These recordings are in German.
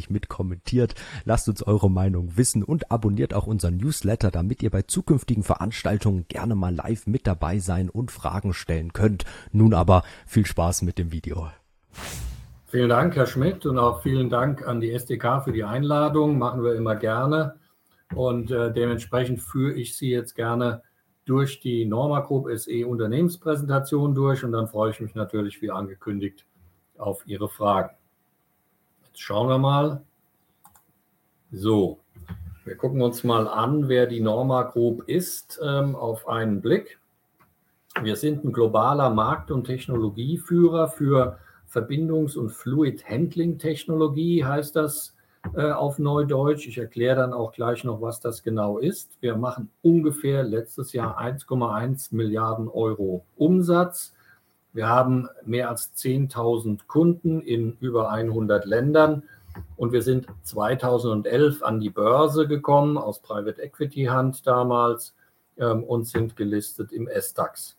fleißig mit kommentiert. Lasst uns eure Meinung wissen und abonniert auch unseren Newsletter, damit ihr bei zukünftigen Veranstaltungen gerne mal live mit dabei sein und Fragen stellen könnt. Nun aber viel Spaß mit dem Video. Vielen Dank, Herr Schmidt, und auch vielen Dank an die SDK für die Einladung. Machen wir immer gerne. Und äh, dementsprechend führe ich Sie jetzt gerne durch die Norma Group SE Unternehmenspräsentation durch und dann freue ich mich natürlich, wie angekündigt, auf Ihre Fragen. Schauen wir mal. So, wir gucken uns mal an, wer die Norma Group ist, ähm, auf einen Blick. Wir sind ein globaler Markt- und Technologieführer für Verbindungs- und Fluid-Handling-Technologie, heißt das äh, auf Neudeutsch. Ich erkläre dann auch gleich noch, was das genau ist. Wir machen ungefähr letztes Jahr 1,1 Milliarden Euro Umsatz wir haben mehr als 10.000 Kunden in über 100 Ländern und wir sind 2011 an die Börse gekommen, aus Private Equity Hand damals ähm, und sind gelistet im SDAX.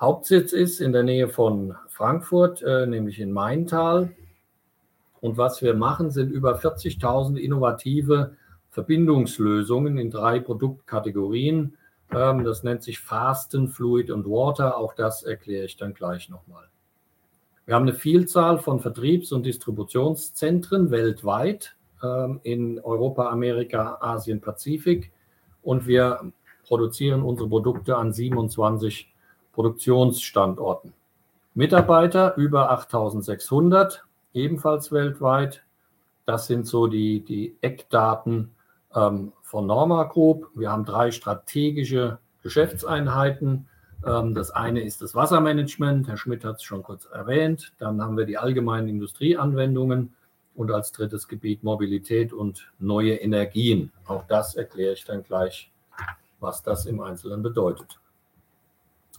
Hauptsitz ist in der Nähe von Frankfurt, äh, nämlich in Maintal. Und was wir machen, sind über 40.000 innovative Verbindungslösungen in drei Produktkategorien ähm, das nennt sich Fasten, Fluid und Water. Auch das erkläre ich dann gleich nochmal. Wir haben eine Vielzahl von Vertriebs- und Distributionszentren weltweit ähm, in Europa, Amerika, Asien, Pazifik. Und wir produzieren unsere Produkte an 27 Produktionsstandorten. Mitarbeiter über 8600, ebenfalls weltweit. Das sind so die, die Eckdaten ähm, von Norma Group. Wir haben drei strategische Geschäftseinheiten. Ähm, das eine ist das Wassermanagement, Herr Schmidt hat es schon kurz erwähnt. Dann haben wir die allgemeinen Industrieanwendungen und als drittes Gebiet Mobilität und neue Energien. Auch das erkläre ich dann gleich, was das im Einzelnen bedeutet.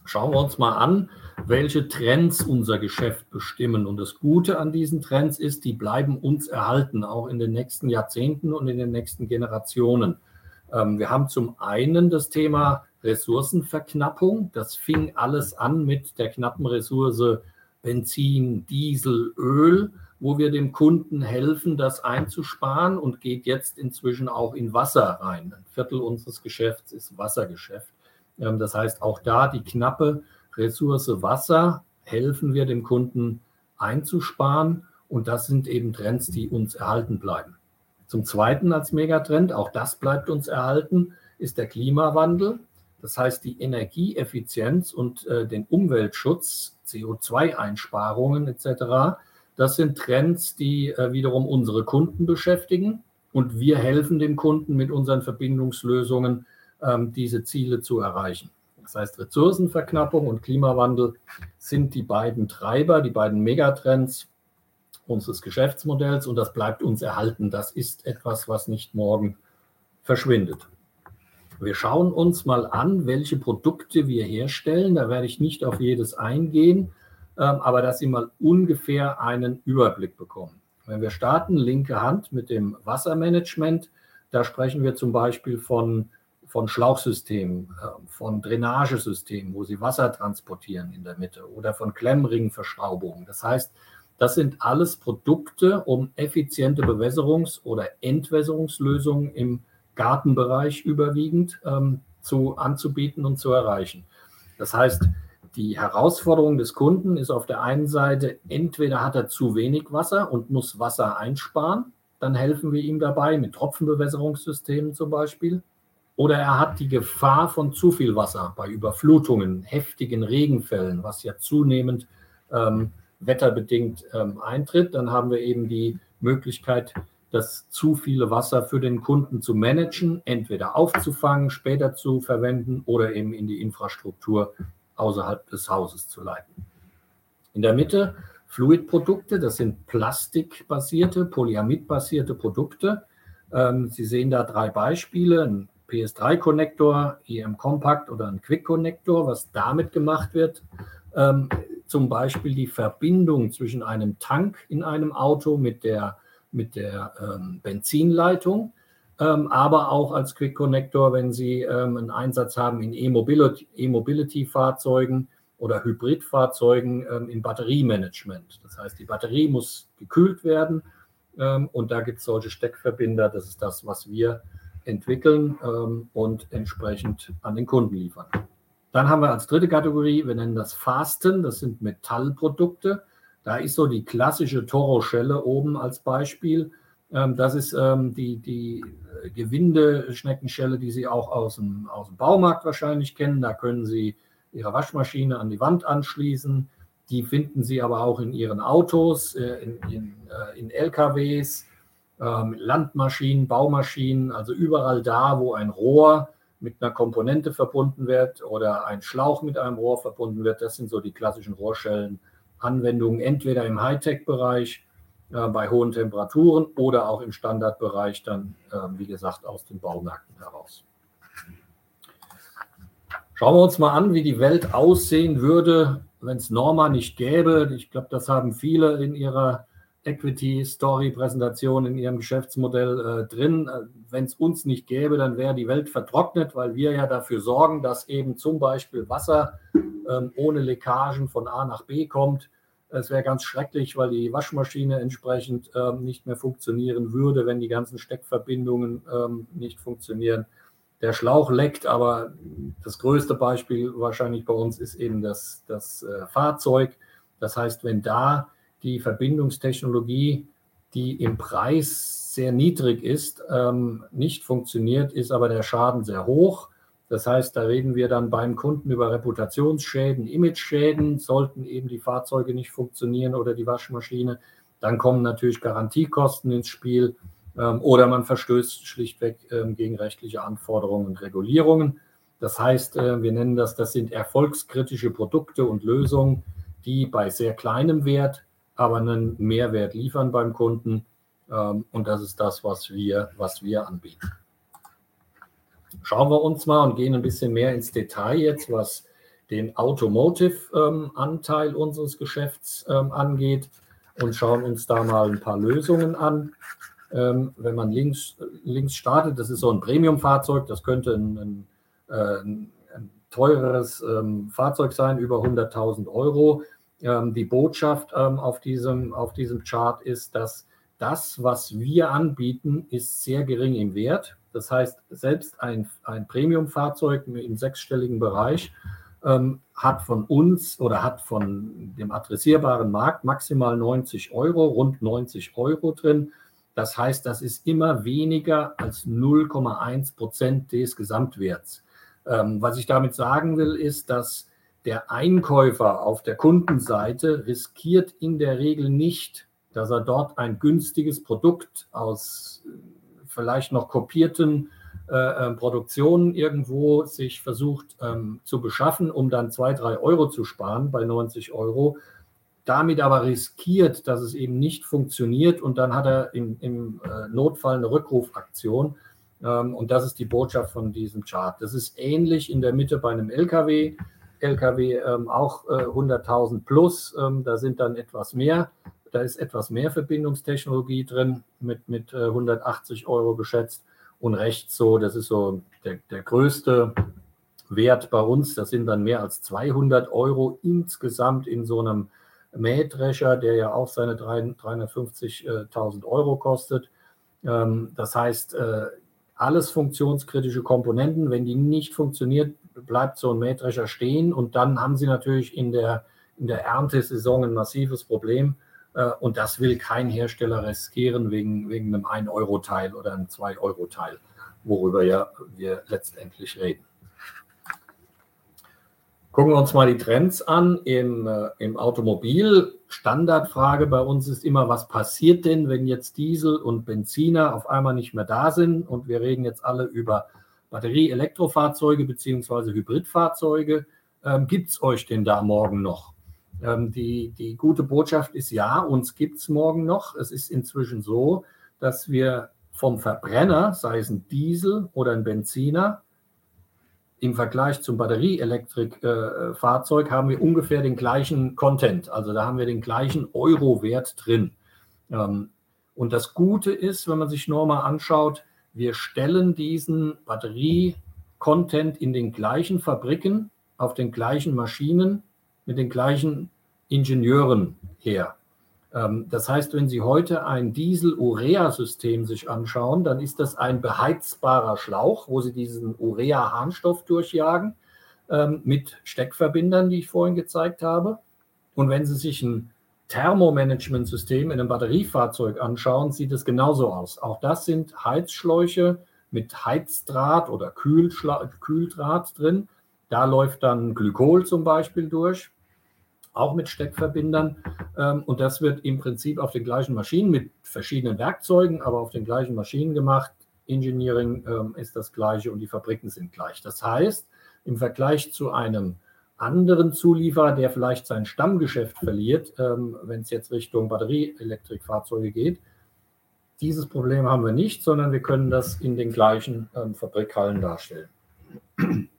Schauen wir uns mal an, welche Trends unser Geschäft bestimmen. Und das Gute an diesen Trends ist, die bleiben uns erhalten, auch in den nächsten Jahrzehnten und in den nächsten Generationen. Ähm, wir haben zum einen das Thema Ressourcenverknappung. Das fing alles an mit der knappen Ressource Benzin, Diesel, Öl, wo wir dem Kunden helfen, das einzusparen und geht jetzt inzwischen auch in Wasser rein. Ein Viertel unseres Geschäfts ist Wassergeschäft. Ähm, das heißt, auch da die knappe Ressource Wasser helfen wir dem Kunden einzusparen. Und das sind eben Trends, die uns erhalten bleiben. Zum Zweiten als Megatrend, auch das bleibt uns erhalten, ist der Klimawandel. Das heißt, die Energieeffizienz und äh, den Umweltschutz, CO2-Einsparungen etc., das sind Trends, die äh, wiederum unsere Kunden beschäftigen. Und wir helfen dem Kunden mit unseren Verbindungslösungen, ähm, diese Ziele zu erreichen. Das heißt, Ressourcenverknappung und Klimawandel sind die beiden Treiber, die beiden Megatrends unseres Geschäftsmodells und das bleibt uns erhalten. Das ist etwas, was nicht morgen verschwindet. Wir schauen uns mal an, welche Produkte wir herstellen. Da werde ich nicht auf jedes eingehen, ähm, aber dass Sie mal ungefähr einen Überblick bekommen. Wenn wir starten, linke Hand mit dem Wassermanagement, da sprechen wir zum Beispiel von von Schlauchsystemen, ähm, von Drainagesystemen, wo sie Wasser transportieren in der Mitte oder von Klemmringverschraubungen. Das heißt, das sind alles Produkte, um effiziente Bewässerungs- oder Entwässerungslösungen im Gartenbereich überwiegend ähm, zu, anzubieten und zu erreichen. Das heißt, die Herausforderung des Kunden ist auf der einen Seite, entweder hat er zu wenig Wasser und muss Wasser einsparen, dann helfen wir ihm dabei mit Tropfenbewässerungssystemen zum Beispiel. Oder er hat die Gefahr von zu viel Wasser bei Überflutungen, heftigen Regenfällen, was ja zunehmend ähm, wetterbedingt ähm, eintritt. Dann haben wir eben die Möglichkeit, das zu viele Wasser für den Kunden zu managen, entweder aufzufangen, später zu verwenden oder eben in die Infrastruktur außerhalb des Hauses zu leiten. In der Mitte Fluidprodukte, das sind plastikbasierte, polyamidbasierte Produkte. Ähm, Sie sehen da drei Beispiele, ein PS3-Konnektor, EM Compact oder ein Quick-Konnektor, was damit gemacht wird. Ähm, zum Beispiel die Verbindung zwischen einem Tank in einem Auto mit der, mit der ähm, Benzinleitung, ähm, aber auch als Quick Connector, wenn Sie ähm, einen Einsatz haben in E-Mobility-Fahrzeugen oder Hybridfahrzeugen ähm, im Batteriemanagement. Das heißt, die Batterie muss gekühlt werden ähm, und da gibt es solche Steckverbinder. Das ist das, was wir entwickeln ähm, und entsprechend an den Kunden liefern. Dann haben wir als dritte Kategorie, wir nennen das Fasten, das sind Metallprodukte. Da ist so die klassische Toro-Schelle oben als Beispiel. Ähm, das ist ähm, die, die Gewinde-Schneckenschelle, die Sie auch aus dem, aus dem Baumarkt wahrscheinlich kennen. Da können Sie Ihre Waschmaschine an die Wand anschließen. Die finden Sie aber auch in Ihren Autos, äh, in, in, äh, in LKWs, ähm, Landmaschinen, Baumaschinen, also überall da, wo ein Rohr mit einer Komponente verbunden wird oder ein Schlauch mit einem Rohr verbunden wird. Das sind so die klassischen Rohrschellen-Anwendungen, entweder im Hightech-Bereich äh, bei hohen Temperaturen oder auch im Standardbereich dann, äh, wie gesagt, aus den Baumärkten heraus. Schauen wir uns mal an, wie die Welt aussehen würde, wenn es Norma nicht gäbe. Ich glaube, das haben viele in ihrer Equity-Story-Präsentation in ihrem Geschäftsmodell äh, drin. Äh, Wenn es uns nicht gäbe, dann wäre die Welt vertrocknet, weil wir ja dafür sorgen, dass eben zum Beispiel Wasser ähm, ohne Leckagen von A nach B kommt. Es wäre ganz schrecklich, weil die Waschmaschine entsprechend ähm, nicht mehr funktionieren würde, wenn die ganzen Steckverbindungen ähm, nicht funktionieren. Der Schlauch leckt, aber das größte Beispiel wahrscheinlich bei uns ist eben das, das äh, Fahrzeug. Das heißt, wenn da die Verbindungstechnologie, die im Preis sehr niedrig ist, ähm, nicht funktioniert, ist aber der Schaden sehr hoch. Das heißt, da reden wir dann beim Kunden über Reputationsschäden, Imageschäden, sollten eben die Fahrzeuge nicht funktionieren oder die Waschmaschine. Dann kommen natürlich Garantiekosten ins Spiel ähm, oder man verstößt schlichtweg ähm, gegen rechtliche Anforderungen und Regulierungen. Das heißt, äh, wir nennen das, das sind erfolgskritische Produkte und Lösungen, die bei sehr kleinem Wert aber einen Mehrwert liefern beim Kunden. Ähm, und das ist das, was wir, was wir anbieten. Schauen wir uns mal und gehen ein bisschen mehr ins Detail jetzt, was den Automotive-Anteil ähm, unseres Geschäfts ähm, angeht und schauen uns da mal ein paar Lösungen an. wenn man links, links startet, das ist so ein Premium-Fahrzeug, das könnte ein, ein, äh, ein teureres Fahrzeug sein, über 100.000 Euro. Ähm, die Botschaft ähm, auf, diesem, auf diesem Chart ist, dass das, was wir anbieten, ist sehr gering im Wert. Das heißt, selbst ein, ein Premium-Fahrzeug im sechsstelligen Bereich ähm, hat von uns oder hat von dem adressierbaren Markt maximal 90 Euro, rund 90 Euro drin. Das heißt, das ist immer weniger als 0,1 Prozent des Gesamtwerts. Ähm, was ich damit sagen will, ist, dass der Einkäufer auf der Kundenseite riskiert in der Regel nicht, dass er dort ein günstiges Produkt aus äh, vielleicht noch kopierten äh, ähm, Produktionen irgendwo sich versucht ähm, zu beschaffen, um dann zwei, drei Euro zu sparen bei 90 Euro. Damit aber riskiert, dass es eben nicht funktioniert und dann hat er im, im äh, Notfall eine Rückrufaktion. Ähm, und das ist die Botschaft von diesem Chart. Das ist ähnlich in der Mitte bei einem LKW. Lkw ähm, auch äh, 100.000 plus. Ähm, da sind dann etwas mehr. Da ist etwas mehr Verbindungstechnologie drin, mit, mit äh, 180 Euro geschätzt. Und rechts so, das ist so der, der größte Wert bei uns. Das sind dann mehr als 200 Euro insgesamt in so einem Mähdrescher, der ja auch seine 350.000 Euro kostet. Ähm, das heißt, äh, alles funktionskritische Komponenten. Wenn die nicht funktioniert, bleibt so ein Mähdrescher stehen und dann haben sie natürlich in der, in der Erntesaison ein massives Problem. Äh, und das will kein Hersteller riskieren wegen, wegen einem 1-Euro-Teil oder einem 2-Euro-Teil, worüber ja wir letztendlich reden. Gucken wir uns mal die Trends an im, äh, im Automobil. Standardfrage bei uns ist immer, was passiert denn, wenn jetzt Diesel und Benziner auf einmal nicht mehr da sind? Und wir reden jetzt alle über Batterie-Elektrofahrzeuge beziehungsweise Hybridfahrzeuge. ähm, gibt es euch denn da morgen noch? Ähm, die, die gute Botschaft ist ja, uns gibt es morgen noch. Es ist inzwischen so, dass wir vom Verbrenner, sei es ein Diesel oder ein Benziner, im Vergleich zum Batterieelektrikfahrzeug äh, haben wir ungefähr den gleichen Content. Also da haben wir den gleichen Euro-Wert drin. Ähm, und das Gute ist, wenn man sich nur mal anschaut, wir stellen diesen Batterie-Content in den gleichen Fabriken, auf den gleichen Maschinen, mit den gleichen Ingenieuren her. Ähm, das heißt, wenn Sie heute ein Diesel-Urea-System sich anschauen, dann ist das ein beheizbarer Schlauch, wo Sie diesen Urea-Harnstoff durchjagen ähm, mit Steckverbindern, die ich vorhin gezeigt habe. Und wenn Sie sich ein Thermomanagementsystem in einem Batteriefahrzeug anschauen, sieht es genauso aus. Auch das sind Heizschläuche mit Heizdraht oder Kühlschla Kühldraht drin. Da läuft dann Glykol zum Beispiel durch auch mit Steckverbindern. Ähm, und das wird im Prinzip auf den gleichen Maschinen mit verschiedenen Werkzeugen, aber auf den gleichen Maschinen gemacht. Engineering ähm, ist das gleiche und die Fabriken sind gleich. Das heißt, im Vergleich zu einem anderen Zulieferer, der vielleicht sein Stammgeschäft verliert, ähm, wenn es jetzt Richtung Batterieelektrikfahrzeuge geht, dieses Problem haben wir nicht, sondern wir können das in den gleichen Fabrikhallen darstellen. Wenn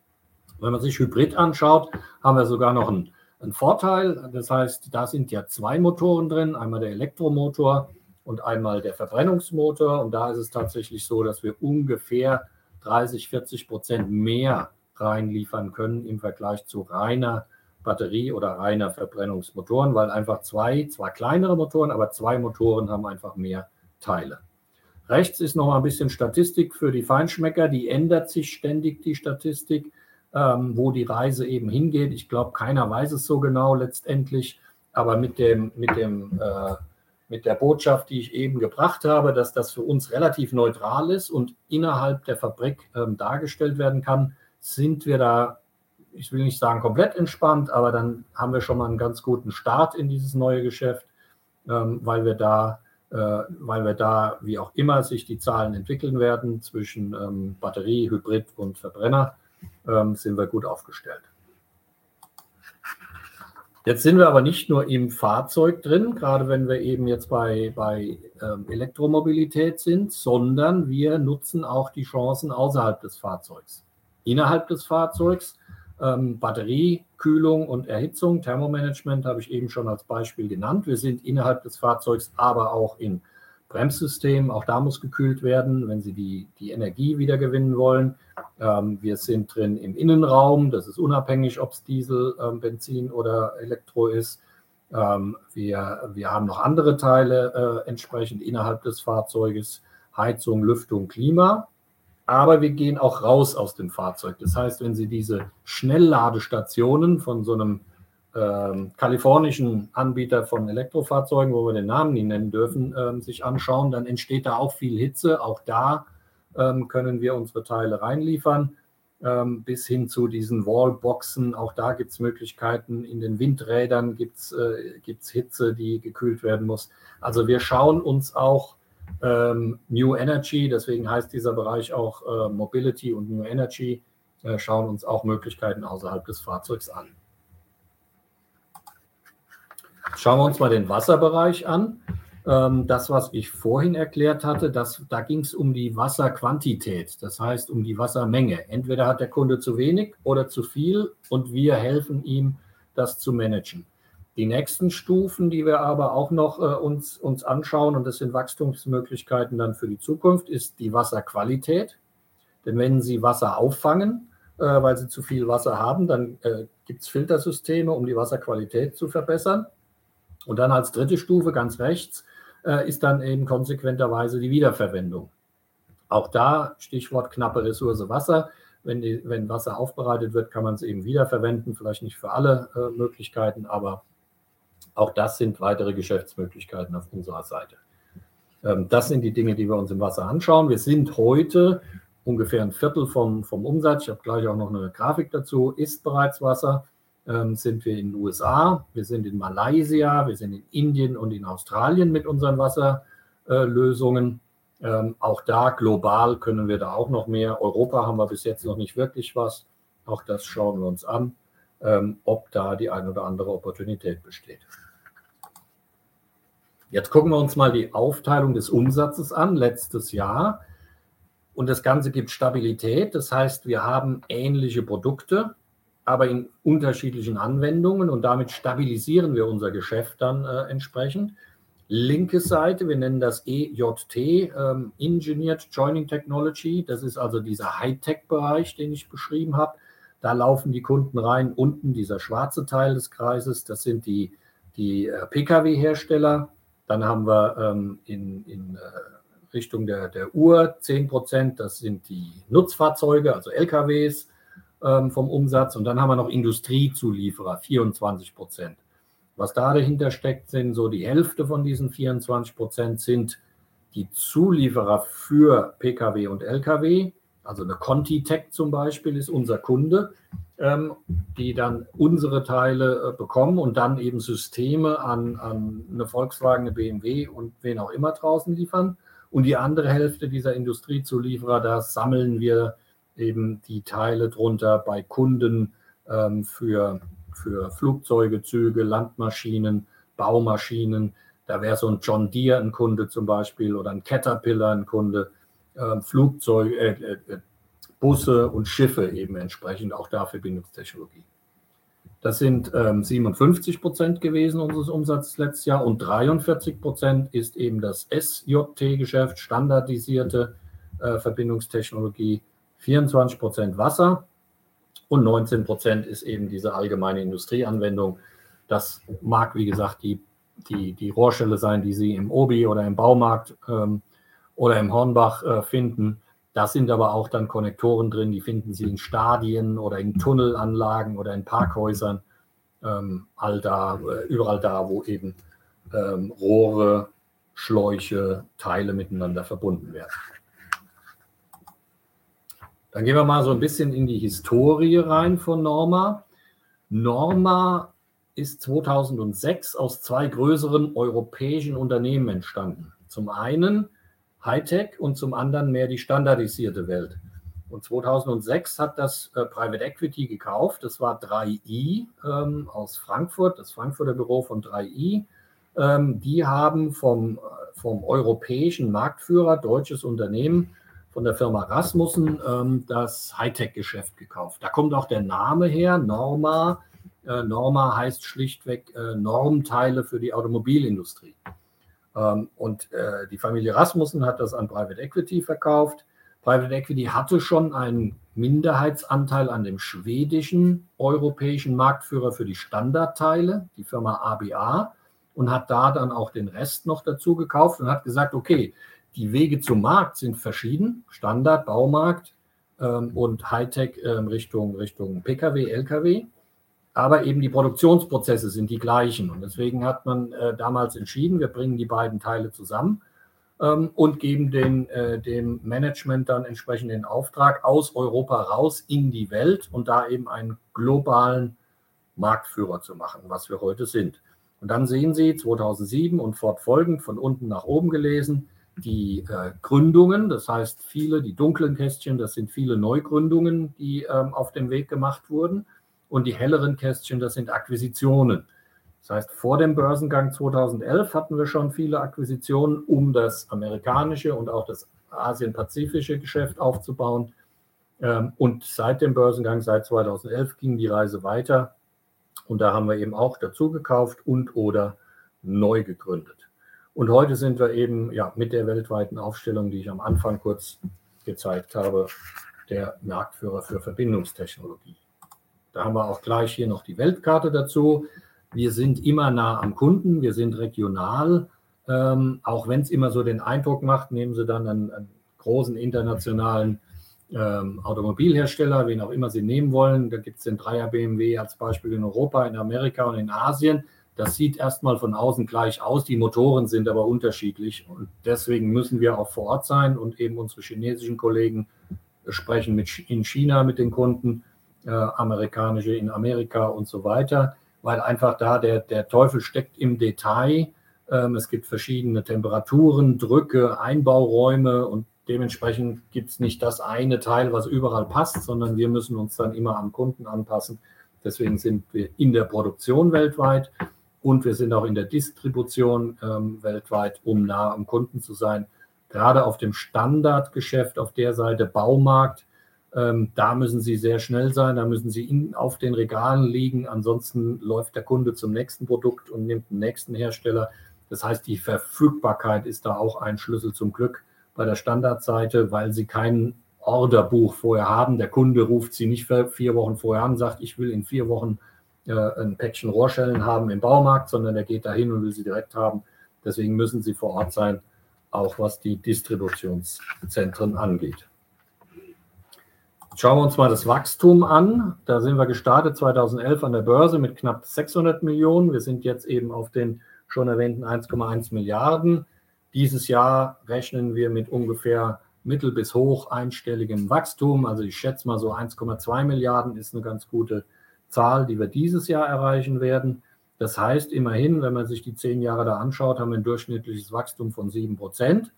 man sich Hybrid anschaut, haben wir sogar noch einen ein Vorteil. Das heißt, da sind ja zwei Motoren drin, einmal der Elektromotor und einmal der Verbrennungsmotor. Und da ist es tatsächlich so, dass wir ungefähr 30, 40 Prozent mehr reinliefern können im Vergleich zu reiner Batterie oder reiner Verbrennungsmotoren, weil einfach zwei, zwar kleinere Motoren, aber zwei Motoren haben einfach mehr Teile. Rechts ist noch mal ein bisschen Statistik für die Feinschmecker. Die ändert sich ständig, die Statistik ähm, wo die Reise eben hingeht. Ich glaube, keiner weiß es so genau letztendlich, aber mit, dem, mit, dem, äh, mit der Botschaft, die ich eben gebracht habe, dass das für uns relativ neutral ist und innerhalb der Fabrik ähm, dargestellt werden kann, sind wir da, ich will nicht sagen komplett entspannt, aber dann haben wir schon mal einen ganz guten Start in dieses neue Geschäft, ähm, weil wir da äh, weil wir da, wie auch immer sich die Zahlen entwickeln werden zwischen ähm, Batterie, Hybrid und Verbrenner, ähm, sind wir gut aufgestellt. Jetzt sind wir aber nicht nur im Fahrzeug drin, gerade wenn wir eben jetzt bei, bei ähm, Elektromobilität sind, sondern wir nutzen auch die Chancen außerhalb des Fahrzeugs. Innerhalb des Fahrzeugs ähm, Batterie, Kühlung und Erhitzung, Thermomanagement habe ich eben schon als Beispiel genannt. Wir sind innerhalb des Fahrzeugs aber auch in Bremssystem, auch da muss gekühlt werden, wenn Sie die, die Energie wieder gewinnen wollen. Ähm, wir sind drin im Innenraum, das ist unabhängig, ob es Diesel, ähm, Benzin oder Elektro ist. Ähm, wir, wir haben noch andere Teile äh, entsprechend innerhalb des Fahrzeuges, Heizung, Lüftung, Klima. Aber wir gehen auch raus aus dem Fahrzeug. Das heißt, wenn Sie diese Schnellladestationen von so einem ähm, kalifornischen Anbieter von Elektrofahrzeugen, wo wir den Namen nicht nennen dürfen, ähm, sich anschauen, dann entsteht da auch viel Hitze. Auch da ähm, können wir unsere Teile reinliefern, ähm, bis hin zu diesen Wallboxen. Auch da gibt es Möglichkeiten. In den Windrädern gibt es äh, Hitze, die gekühlt werden muss. Also wir schauen uns auch ähm, New Energy, deswegen heißt dieser Bereich auch äh, Mobility und New Energy, äh, schauen uns auch Möglichkeiten außerhalb des Fahrzeugs an. Schauen wir uns mal den Wasserbereich an. Ähm, das, was ich vorhin erklärt hatte, das, da ging es um die Wasserquantität, das heißt um die Wassermenge. Entweder hat der Kunde zu wenig oder zu viel und wir helfen ihm, das zu managen. Die nächsten Stufen, die wir aber auch noch äh, uns, uns anschauen, und das sind Wachstumsmöglichkeiten dann für die Zukunft, ist die Wasserqualität. Denn wenn Sie Wasser auffangen, äh, weil Sie zu viel Wasser haben, dann äh, gibt es Filtersysteme, um die Wasserqualität zu verbessern. Und dann als dritte Stufe ganz rechts äh, ist dann eben konsequenterweise die Wiederverwendung. Auch da Stichwort knappe Ressource Wasser. Wenn, die, wenn Wasser aufbereitet wird, kann man es eben wiederverwenden. Vielleicht nicht für alle äh, Möglichkeiten, aber auch das sind weitere Geschäftsmöglichkeiten auf unserer Seite. Ähm, das sind die Dinge, die wir uns im Wasser anschauen. Wir sind heute ungefähr ein Viertel vom, vom Umsatz. Ich habe gleich auch noch eine Grafik dazu. Ist bereits Wasser ähm, sind wir in den USA, wir sind in Malaysia, wir sind in Indien und in Australien mit unseren Wasserlösungen. Ähm, auch da global können wir da auch noch mehr. Europa haben wir bis jetzt noch nicht wirklich was. Auch das schauen wir uns an. Ähm, ob da die ein oder andere Opportunität besteht. Jetzt gucken wir uns mal die Aufteilung des Umsatzes an, letztes Jahr. Und das Ganze gibt Stabilität. Das heißt, wir haben ähnliche Produkte, aber in unterschiedlichen Anwendungen und damit stabilisieren wir unser Geschäft dann äh, entsprechend. Linke Seite, wir nennen das EJT, ähm, Engineered Joining Technology. Das ist also dieser Hightech-Bereich, den ich beschrieben habe. Da laufen die Kunden rein. Unten dieser schwarze Teil des Kreises, das sind die, die äh, Pkw-Hersteller. Dann haben wir ähm, in, in äh, Richtung der, der Uhr 10 Prozent, das sind die Nutzfahrzeuge, also LKWs ähm, vom Umsatz. Und dann haben wir noch Industriezulieferer, 24 Prozent. Was da dahinter steckt, sind so die Hälfte von diesen 24 Prozent sind die Zulieferer für Pkw und Lkw. Also eine Contitech zum Beispiel ist unser Kunde, ähm, die dann unsere Teile äh, bekommen und dann eben Systeme an, an eine Volkswagen, eine BMW und wen auch immer draußen liefern. Und die andere Hälfte dieser Industriezulieferer, da sammeln wir eben die Teile drunter bei Kunden ähm, für, für Flugzeuge, Züge, Landmaschinen, Baumaschinen. Da wäre so ein John Deere ein Kunde zum Beispiel oder ein Caterpillar ein Kunde äh, Flugzeuge, äh, äh, Busse und Schiffe eben entsprechend, auch da Verbindungstechnologie. Das sind ähm, 57 Prozent gewesen unseres Umsatzes letztes Jahr und 43 Prozent ist eben das SJT-Geschäft, standardisierte äh, Verbindungstechnologie, 24 Prozent Wasser und 19 Prozent ist eben diese allgemeine Industrieanwendung. Das mag, wie gesagt, die, die, die Rohrstelle sein, die Sie im Obi oder im Baumarkt ähm, oder im Hornbach äh, finden. Da sind aber auch dann Konnektoren drin, die finden Sie in Stadien oder in Tunnelanlagen oder in Parkhäusern. Ähm, all da, äh, überall da, wo eben ähm, Rohre, Schläuche, Teile miteinander verbunden werden. Dann gehen wir mal so ein bisschen in die Historie rein von Norma. Norma ist 2006 aus zwei größeren europäischen Unternehmen entstanden. Zum einen Hightech und zum anderen mehr die standardisierte Welt. Und 2006 hat das äh, Private Equity gekauft. Das war 3i ähm, aus Frankfurt, das Frankfurter Büro von 3i. Ähm, die haben vom, äh, vom europäischen Marktführer, deutsches Unternehmen, von der Firma Rasmussen, ähm, das Hightech-Geschäft gekauft. Da kommt auch der Name her, Norma. Äh, Norma heißt schlichtweg äh, Normteile für die Automobilindustrie. Ähm, und äh, die Familie Rasmussen hat das an Private Equity verkauft. Private Equity hatte schon einen Minderheitsanteil an dem schwedischen europäischen Marktführer für die Standardteile, die Firma ABA, und hat da dann auch den Rest noch dazu gekauft und hat gesagt, okay, die Wege zum Markt sind verschieden, Standard, Baumarkt ähm, und Hightech ähm, Richtung, Richtung Pkw, Lkw. Aber eben die Produktionsprozesse sind die gleichen. Und deswegen hat man äh, damals entschieden, wir bringen die beiden Teile zusammen ähm, und geben den, äh, dem Management dann entsprechend den Auftrag aus Europa raus in die Welt und da eben einen globalen Marktführer zu machen, was wir heute sind. Und dann sehen Sie 2007 und fortfolgend von unten nach oben gelesen die äh, Gründungen, das heißt viele, die dunklen Kästchen, das sind viele Neugründungen, die ähm, auf dem Weg gemacht wurden. Und die helleren Kästchen, das sind Akquisitionen. Das heißt, vor dem Börsengang 2011 hatten wir schon viele Akquisitionen, um das amerikanische und auch das asien-pazifische Geschäft aufzubauen. Ähm, und seit dem Börsengang, seit 2011, ging die Reise weiter. Und da haben wir eben auch dazu gekauft und oder neu gegründet. Und heute sind wir eben ja, mit der weltweiten Aufstellung, die ich am Anfang kurz gezeigt habe, der Marktführer für Verbindungstechnologie. Da haben wir auch gleich hier noch die Weltkarte dazu. Wir sind immer nah am Kunden, wir sind regional. Ähm, auch wenn es immer so den Eindruck macht, nehmen Sie dann einen, einen großen internationalen ähm, Automobilhersteller, wen auch immer Sie nehmen wollen. Da gibt es den Dreier BMW als Beispiel in Europa, in Amerika und in Asien. Das sieht erstmal von außen gleich aus, die Motoren sind aber unterschiedlich und deswegen müssen wir auch vor Ort sein und eben unsere chinesischen Kollegen sprechen mit in China mit den Kunden äh, amerikanische in Amerika und so weiter, weil einfach da der, der Teufel steckt im Detail. Ähm, es gibt verschiedene Temperaturen, Drücke, Einbauräume und dementsprechend gibt es nicht das eine Teil, was überall passt, sondern wir müssen uns dann immer am Kunden anpassen. Deswegen sind wir in der Produktion weltweit und wir sind auch in der Distribution ähm, weltweit, um nah am Kunden zu sein. Gerade auf dem Standardgeschäft, auf der Seite Baumarkt, ähm, da müssen Sie sehr schnell sein, da müssen Sie in, auf den Regalen liegen. Ansonsten läuft der Kunde zum nächsten Produkt und nimmt den nächsten Hersteller. Das heißt, die Verfügbarkeit ist da auch ein Schlüssel zum Glück bei der Standardseite, weil Sie kein Orderbuch vorher haben. Der Kunde ruft Sie nicht vier Wochen vorher an, sagt, ich will in vier Wochen äh, ein Päckchen Rohrschellen haben im Baumarkt, sondern er geht dahin und will sie direkt haben. Deswegen müssen Sie vor Ort sein, auch was die Distributionszentren angeht. Schauen wir uns mal das Wachstum an. Da sind wir gestartet 2011 an der Börse mit knapp 600 Millionen. Wir sind jetzt eben auf den schon erwähnten 1,1 Milliarden. Dieses Jahr rechnen wir mit ungefähr mittel- bis hoch einstelligem Wachstum. Also ich schätze mal so 1,2 Milliarden ist eine ganz gute Zahl, die wir dieses Jahr erreichen werden. Das heißt immerhin, wenn man sich die zehn Jahre da anschaut, haben wir ein durchschnittliches Wachstum von 7 Prozent,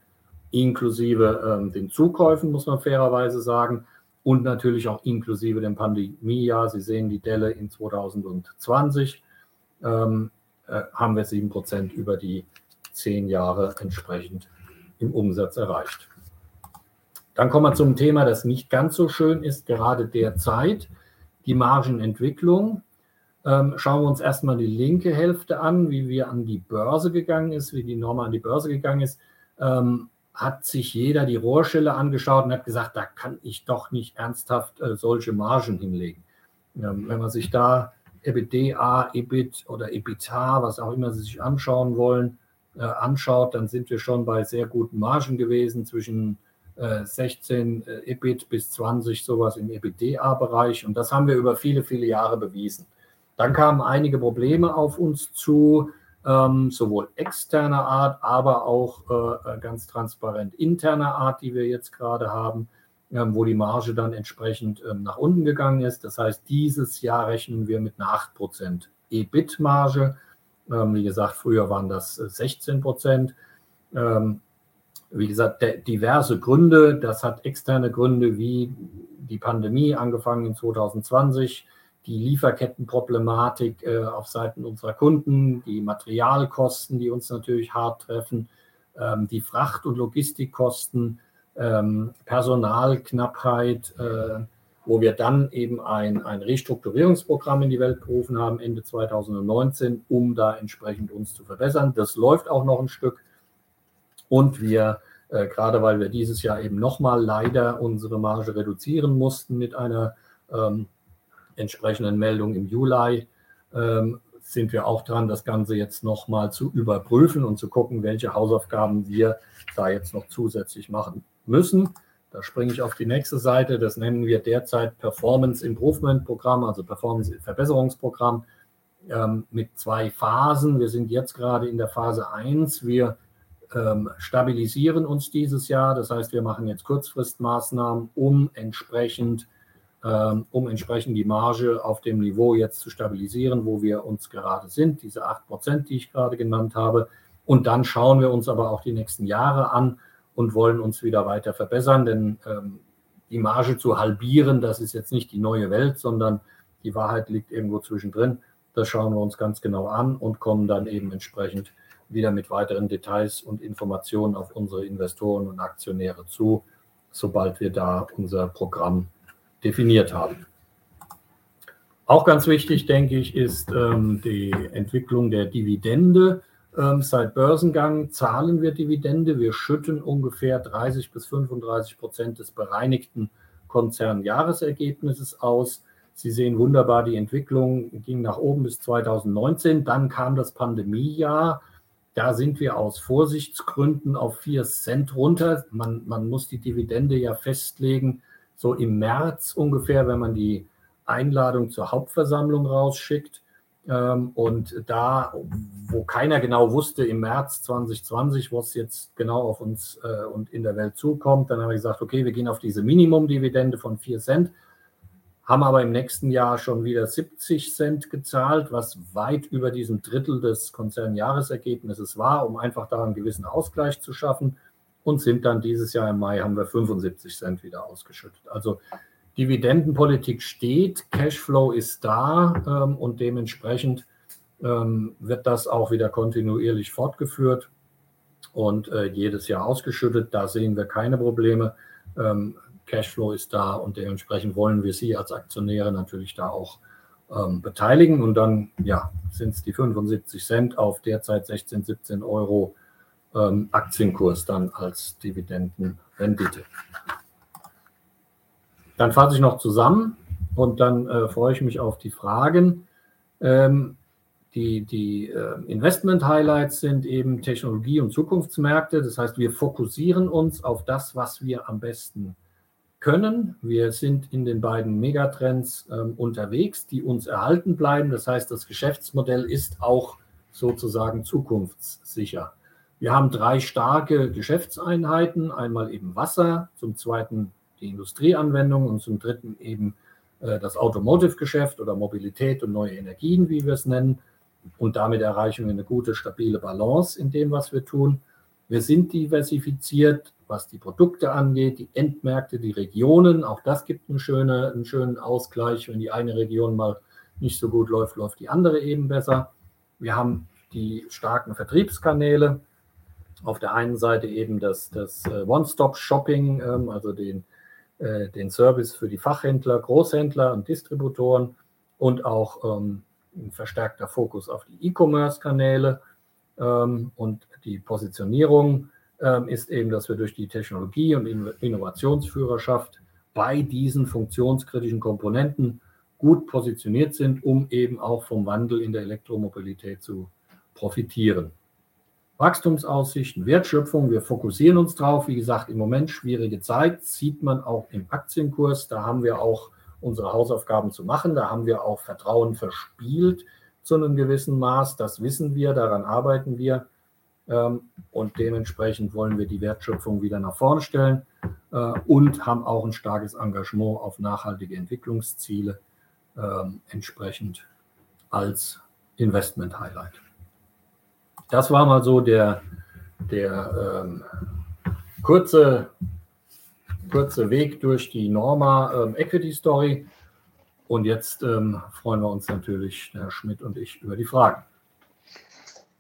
inklusive ähm, den Zukäufen, muss man fairerweise sagen und natürlich auch inklusive dem Pandemiejahr. Sie sehen die Delle in 2020 ähm, äh, haben wir 7% über die zehn Jahre entsprechend im Umsatz erreicht. Dann kommen wir zum Thema, das nicht ganz so schön ist, gerade derzeit, die Margenentwicklung. Ähm, schauen wir uns erstmal die linke Hälfte an, wie wir an die Börse gegangen ist, wie die Norma an die Börse gegangen ist. Ähm, hat sich jeder die Rohrschelle angeschaut und hat gesagt, da kann ich doch nicht ernsthaft äh, solche Margen hinlegen. Ähm, wenn man sich da EBITDA, EBIT oder EBITDA, was auch immer Sie sich anschauen wollen, äh, anschaut, dann sind wir schon bei sehr guten Margen gewesen, zwischen äh, 16 äh, EBIT bis 20 sowas im EBITDA-Bereich. Und das haben wir über viele, viele Jahre bewiesen. Dann kamen einige Probleme auf uns zu ähm, sowohl externer Art, aber auch äh, ganz transparent interner Art, die wir jetzt gerade haben, ähm, wo die Marge dann entsprechend ähm, nach unten gegangen ist. Das heißt, dieses Jahr rechnen wir mit einer 8% EBIT-Marge. Ähm, wie gesagt, früher waren das 16%. Äh, ähm, wie gesagt, diverse Gründe. Das hat externe Gründe wie die Pandemie angefangen in 2020 die Lieferkettenproblematik äh, auf Seiten unserer Kunden, die Materialkosten, die uns natürlich hart treffen, ähm, die Fracht- und Logistikkosten, ähm, Personalknappheit, äh, wo wir dann eben ein, ein Restrukturierungsprogramm in die Welt gerufen haben, Ende 2019, um da entsprechend uns zu verbessern. Das läuft auch noch ein Stück. Und wir, äh, gerade weil wir dieses Jahr eben nochmal leider unsere Marge reduzieren mussten mit einer ähm, entsprechenden Meldung im Juli ähm, sind wir auch dran, das Ganze jetzt nochmal zu überprüfen und zu gucken, welche Hausaufgaben wir da jetzt noch zusätzlich machen müssen. Da springe ich auf die nächste Seite. Das nennen wir derzeit Performance Improvement Programm, also Performance Verbesserungsprogramm ähm, mit zwei Phasen. Wir sind jetzt gerade in der Phase 1. Wir ähm, stabilisieren uns dieses Jahr. Das heißt, wir machen jetzt Kurzfristmaßnahmen, um entsprechend um entsprechend die Marge auf dem Niveau jetzt zu stabilisieren, wo wir uns gerade sind, diese 8%, die ich gerade genannt habe. Und dann schauen wir uns aber auch die nächsten Jahre an und wollen uns wieder weiter verbessern, denn ähm, die Marge zu halbieren, das ist jetzt nicht die neue Welt, sondern die Wahrheit liegt irgendwo zwischendrin. Das schauen wir uns ganz genau an und kommen dann eben entsprechend wieder mit weiteren Details und Informationen auf unsere Investoren und Aktionäre zu, sobald wir da unser Programm definiert haben. Auch ganz wichtig, denke ich, ist ähm, die Entwicklung der Dividende. Ähm, seit Börsengang zahlen wir Dividende. Wir schütten ungefähr 30 bis 35 Prozent des bereinigten Konzernjahresergebnisses aus. Sie sehen wunderbar, die Entwicklung ging nach oben bis 2019. Dann kam das Pandemiejahr. Da sind wir aus Vorsichtsgründen auf 4 Cent runter. Man, man muss die Dividende ja festlegen so im März ungefähr, wenn man die Einladung zur Hauptversammlung rausschickt. Ähm, und da, wo keiner genau wusste, im März 2020, was jetzt genau auf uns äh, und in der Welt zukommt, dann haben wir gesagt, okay, wir gehen auf diese Minimumdividende von 4 Cent, haben aber im nächsten Jahr schon wieder 70 Cent gezahlt, was weit über diesem Drittel des Konzernjahresergebnisses war, um einfach da einen gewissen Ausgleich zu schaffen und sind dann dieses Jahr im Mai haben wir 75 Cent wieder ausgeschüttet. Also Dividendenpolitik steht, Cashflow ist da ähm, und dementsprechend ähm, wird das auch wieder kontinuierlich fortgeführt und äh, jedes Jahr ausgeschüttet. Da sehen wir keine Probleme. Ähm, Cashflow ist da und dementsprechend wollen wir Sie als Aktionäre natürlich da auch ähm, beteiligen. Und dann ja, sind es die 75 Cent auf derzeit 16, 17 Euro ähm, Aktienkurs dann als Dividendenrendite. Dann fasse ich noch zusammen und dann äh, freue ich mich auf die Fragen. Ähm, die, die äh, Investment-Highlights sind eben Technologie- und Zukunftsmärkte. Das heißt, wir fokussieren uns auf das, was wir am besten können. Wir sind in den beiden Megatrends ähm, unterwegs, die uns erhalten bleiben. Das heißt, das Geschäftsmodell ist auch sozusagen zukunftssicher. Wir haben drei starke Geschäftseinheiten. Einmal eben Wasser, zum zweiten die Industrieanwendung und zum dritten eben äh, das Automotive-Geschäft oder Mobilität und neue Energien, wie wir es nennen. Und damit erreichen wir eine gute, stabile Balance in dem, was wir tun. Wir sind diversifiziert, was die Produkte angeht, die Endmärkte, die Regionen. Auch das gibt eine schöne, einen schönen Ausgleich. Wenn die eine Region mal nicht so gut läuft, läuft die andere eben besser. Wir haben die starken Vertriebskanäle. Auf der einen Seite eben das, das äh, One-Stop-Shopping, ähm, also den, äh, den Service für die Fachhändler, Großhändler und Distributoren und auch ähm, ein verstärkter Fokus auf die E-Commerce-Kanäle ähm, und die Positionierung ähm, ist eben, dass wir durch die Technologie und Innovationsführerschaft bei diesen funktionskritischen Komponenten gut positioniert sind, um eben auch vom Wandel in der Elektromobilität zu profitieren. Wachstumsaussichten, Wertschöpfung, wir fokussieren uns drauf. Wie gesagt, im Moment schwierige Zeit, sieht man auch im Aktienkurs. Da haben wir auch unsere Hausaufgaben zu machen. Da haben wir auch Vertrauen verspielt zu einem gewissen Maß. Das wissen wir, daran arbeiten wir. Ähm, und dementsprechend wollen wir die Wertschöpfung wieder nach vorne stellen äh, und haben auch ein starkes Engagement auf nachhaltige Entwicklungsziele ähm, entsprechend als Investment-Highlight. Das war mal so der, der ähm, kurze kurzer Weg durch die Norma ähm, Equity Story. Und jetzt ähm, freuen wir uns natürlich, Herr Schmidt und ich, über die Fragen.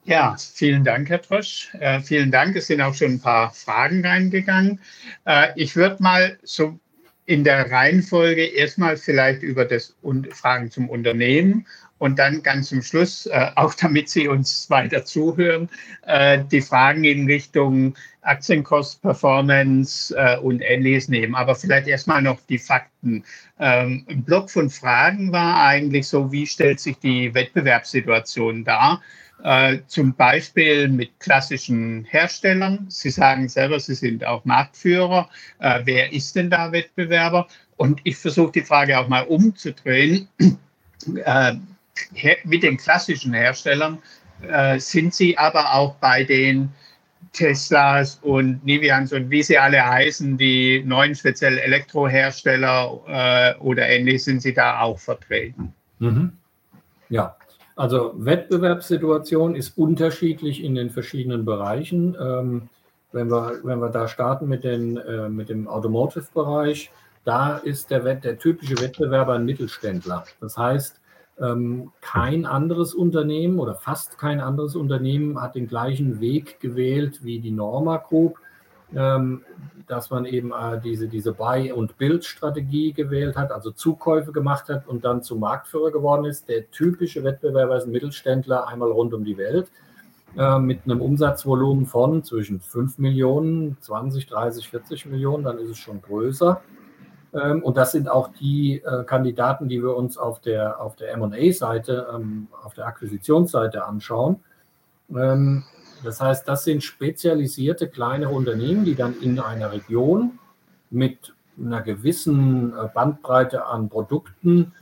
Ja, vielen Dank, Herr Trosch. Äh, vielen Dank. Es sind auch schon ein paar Fragen reingegangen. Äh, ich würde mal so in der Reihenfolge erstmal vielleicht über das und Fragen zum Unternehmen und dann ganz zum Schluss, äh, auch damit Sie uns weiter zuhören, äh, die Fragen in Richtung Aktienkost, Performance äh, und ähnliches nehmen. Aber vielleicht erstmal noch die Fakten. Ähm, ein Block von Fragen war eigentlich so, wie stellt sich die Wettbewerbssituation dar? Äh, zum Beispiel mit klassischen Herstellern. Sie sagen selber, Sie sind auch Marktführer. Äh, wer ist denn da Wettbewerber? Und ich versuche die Frage auch mal umzudrehen. Mit den klassischen Herstellern äh, sind Sie aber auch bei den Teslas und Nivians und wie sie alle heißen, die neuen speziell Elektrohersteller äh, oder ähnlich, sind Sie da auch vertreten? Mhm. Ja, also Wettbewerbssituation ist unterschiedlich in den verschiedenen Bereichen. Ähm, wenn, wir, wenn wir da starten mit, den, äh, mit dem Automotive-Bereich, da ist der, der typische Wettbewerber ein Mittelständler. Das heißt, kein anderes Unternehmen oder fast kein anderes Unternehmen hat den gleichen Weg gewählt wie die Norma Group, ähm, dass man eben äh, diese, diese Buy- und Build-Strategie gewählt hat, also Zukäufe gemacht hat und dann zum Marktführer geworden ist. Der typische Wettbewerber ist ein Mittelständler einmal rund um die Welt äh, mit einem Umsatzvolumen von zwischen 5 Millionen, 20, 30, 40 Millionen, dann ist es schon größer. Ähm, und das sind auch die äh, Kandidaten, die wir uns auf der, auf der MA-Seite, ähm, auf der Akquisitionsseite anschauen. Ähm, das heißt, das sind spezialisierte kleine Unternehmen, die dann in einer Region mit einer gewissen äh, Bandbreite an Produkten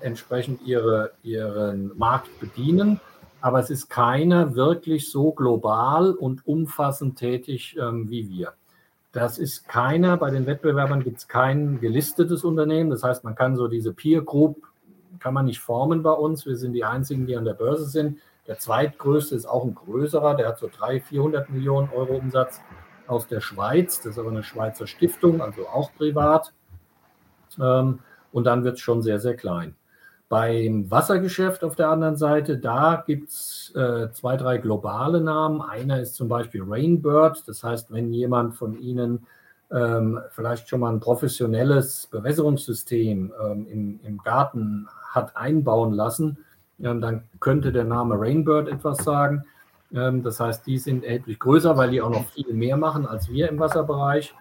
entsprechend ihre, ihren Markt bedienen. Aber es ist keiner wirklich so global und umfassend tätig wie wir. Das ist keiner, bei den Wettbewerbern gibt es kein gelistetes Unternehmen. Das heißt, man kann so diese Peer Group, kann man nicht formen bei uns. Wir sind die einzigen, die an der Börse sind. Der zweitgrößte ist auch ein größerer, der hat so 300, 400 Millionen Euro Umsatz aus der Schweiz. Das ist aber eine Schweizer Stiftung, also auch privat. Ähm, und dann wird es schon sehr, sehr klein. Beim Wassergeschäft auf der anderen Seite, da gibt es äh, zwei, drei globale Namen. Einer ist zum Beispiel Rainbird. Das heißt, wenn jemand von Ihnen ähm, vielleicht schon mal ein professionelles Bewässerungssystem ähm, im, im, Garten hat einbauen lassen, ähm, dann könnte der Name Rainbird etwas sagen. Ähm, das heißt, die sind erheblich größer, weil die auch noch viel mehr machen als wir im Wasserbereich.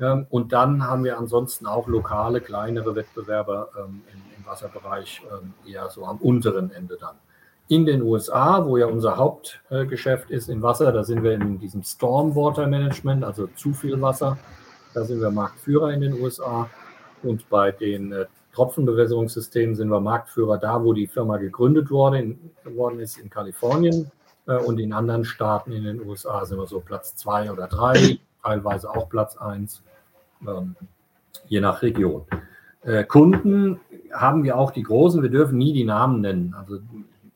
Ähm, und dann haben wir ansonsten auch lokale, kleinere Wettbewerber ähm, im, im, Wasserbereich, eher so am unteren Ende dann. In den USA, wo ja unser Hauptgeschäft ist im Wasser, da sind wir in diesem Stormwater Management, also zu viel Wasser. Da sind wir Marktführer in den USA. Und bei den äh, Tropfenbewässerungssystemen sind wir Marktführer da, wo die Firma gegründet worden, worden ist, in Kalifornien. Äh, und in anderen Staaten in den USA sind wir so Platz zwei oder drei, teilweise auch Platz eins, ähm, je nach Region. Äh, Kunden haben wir auch die großen, wir dürfen nie die Namen nennen. Also,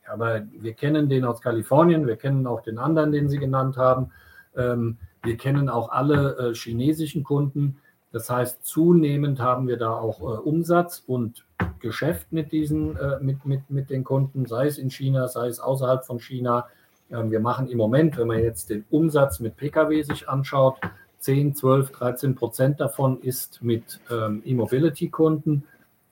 aber wir kennen den aus Kalifornien, wir kennen auch den anderen, den Sie genannt haben. Ähm, wir kennen auch alle äh, chinesischen Kunden. Das heißt, zunehmend haben wir da auch äh, Umsatz und Geschäft mit diesen, äh, mit, mit, mit den Kunden, sei es in China, sei es außerhalb von China. Ähm, wir machen im Moment, wenn man jetzt den Umsatz mit Pkw sich anschaut, 10, 12, 13 Prozent davon ist mit ähm, E-Mobility-Kunden.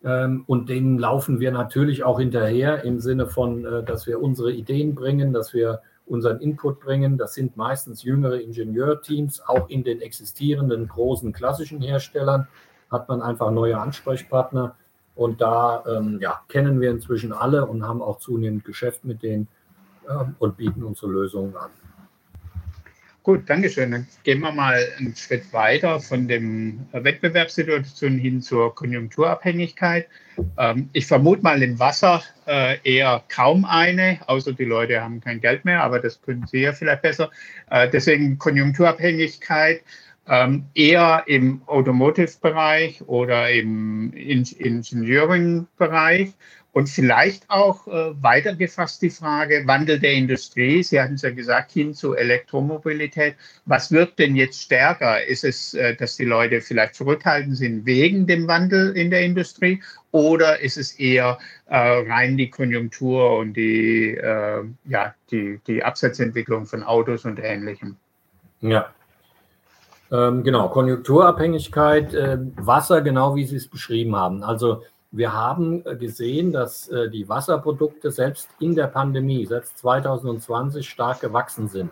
Ähm, und denen laufen wir natürlich auch hinterher im Sinne von, äh, dass wir unsere Ideen bringen, dass wir unseren Input bringen. Das sind meistens jüngere Ingenieurteams, auch in den existierenden großen klassischen Herstellern hat man einfach neue Ansprechpartner. Und da ähm, ja, kennen wir inzwischen alle und haben auch zunehmend Geschäft mit denen ähm, und bieten unsere Lösungen an. Gut, Dankeschön. Dann gehen wir mal einen Schritt weiter von dem Wettbewerbssituation hin zur Konjunkturabhängigkeit. Ähm, ich vermute mal im Wasser äh, eher kaum eine, außer die Leute haben kein Geld mehr, aber das können Sie ja vielleicht besser. Äh, deswegen Konjunkturabhängigkeit ähm, eher im Automotive-Bereich oder im Engineering-Bereich. Und vielleicht auch äh, weitergefasst die Frage, Wandel der Industrie, Sie hatten es ja gesagt, hin zu Elektromobilität. Was wird denn jetzt stärker? Ist es, äh, dass die Leute vielleicht zurückhaltend sind wegen dem Wandel in der Industrie oder ist es eher äh, rein die Konjunktur und die, äh, ja, die, die Absatzentwicklung von Autos und Ähnlichem? Ja, ähm, genau, Konjunkturabhängigkeit, äh, Wasser, genau wie Sie es beschrieben haben. Also wir haben äh, gesehen, dass äh, die Wasserprodukte selbst in der Pandemie, selbst 2020, stark gewachsen sind.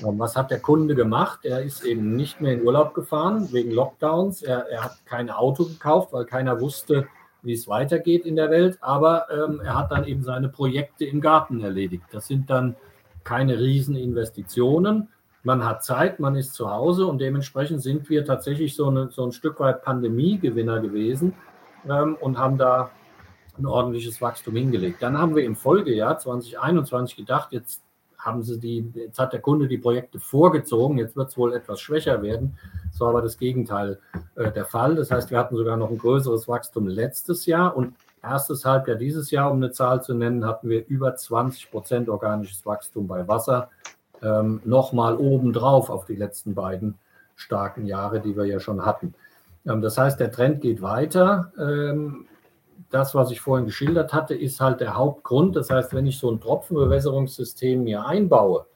Was hat der Kunde gemacht? Er ist eben nicht mehr in Urlaub gefahren wegen Lockdowns. Er, er hat kein Auto gekauft, weil keiner wusste, wie es weitergeht in der Welt. Aber ähm, er hat dann eben seine Projekte im Garten erledigt. Das sind dann keine Rieseninvestitionen. Man hat Zeit, man ist zu Hause und dementsprechend sind wir tatsächlich so, eine, so ein Stück weit Pandemiegewinner gewesen ähm, und haben da ein ordentliches Wachstum hingelegt. Dann haben wir im Folgejahr 2021 gedacht, jetzt haben sie die, jetzt hat der Kunde die Projekte vorgezogen, jetzt wird es wohl etwas schwächer werden. Das war aber das Gegenteil äh, der Fall. Das heißt, wir hatten sogar noch ein größeres Wachstum letztes Jahr und erstes Halbjahr dieses Jahr, um eine Zahl zu nennen, hatten wir über 20 Prozent organisches Wachstum bei Wasser. Ähm, Nochmal obendrauf auf die letzten beiden starken Jahre, die wir ja schon hatten. Ähm, das heißt, der Trend geht weiter. Ähm, das, was ich vorhin geschildert hatte, ist halt der Hauptgrund. Das heißt, wenn ich so ein Tropfenbewässerungssystem mir einbaue,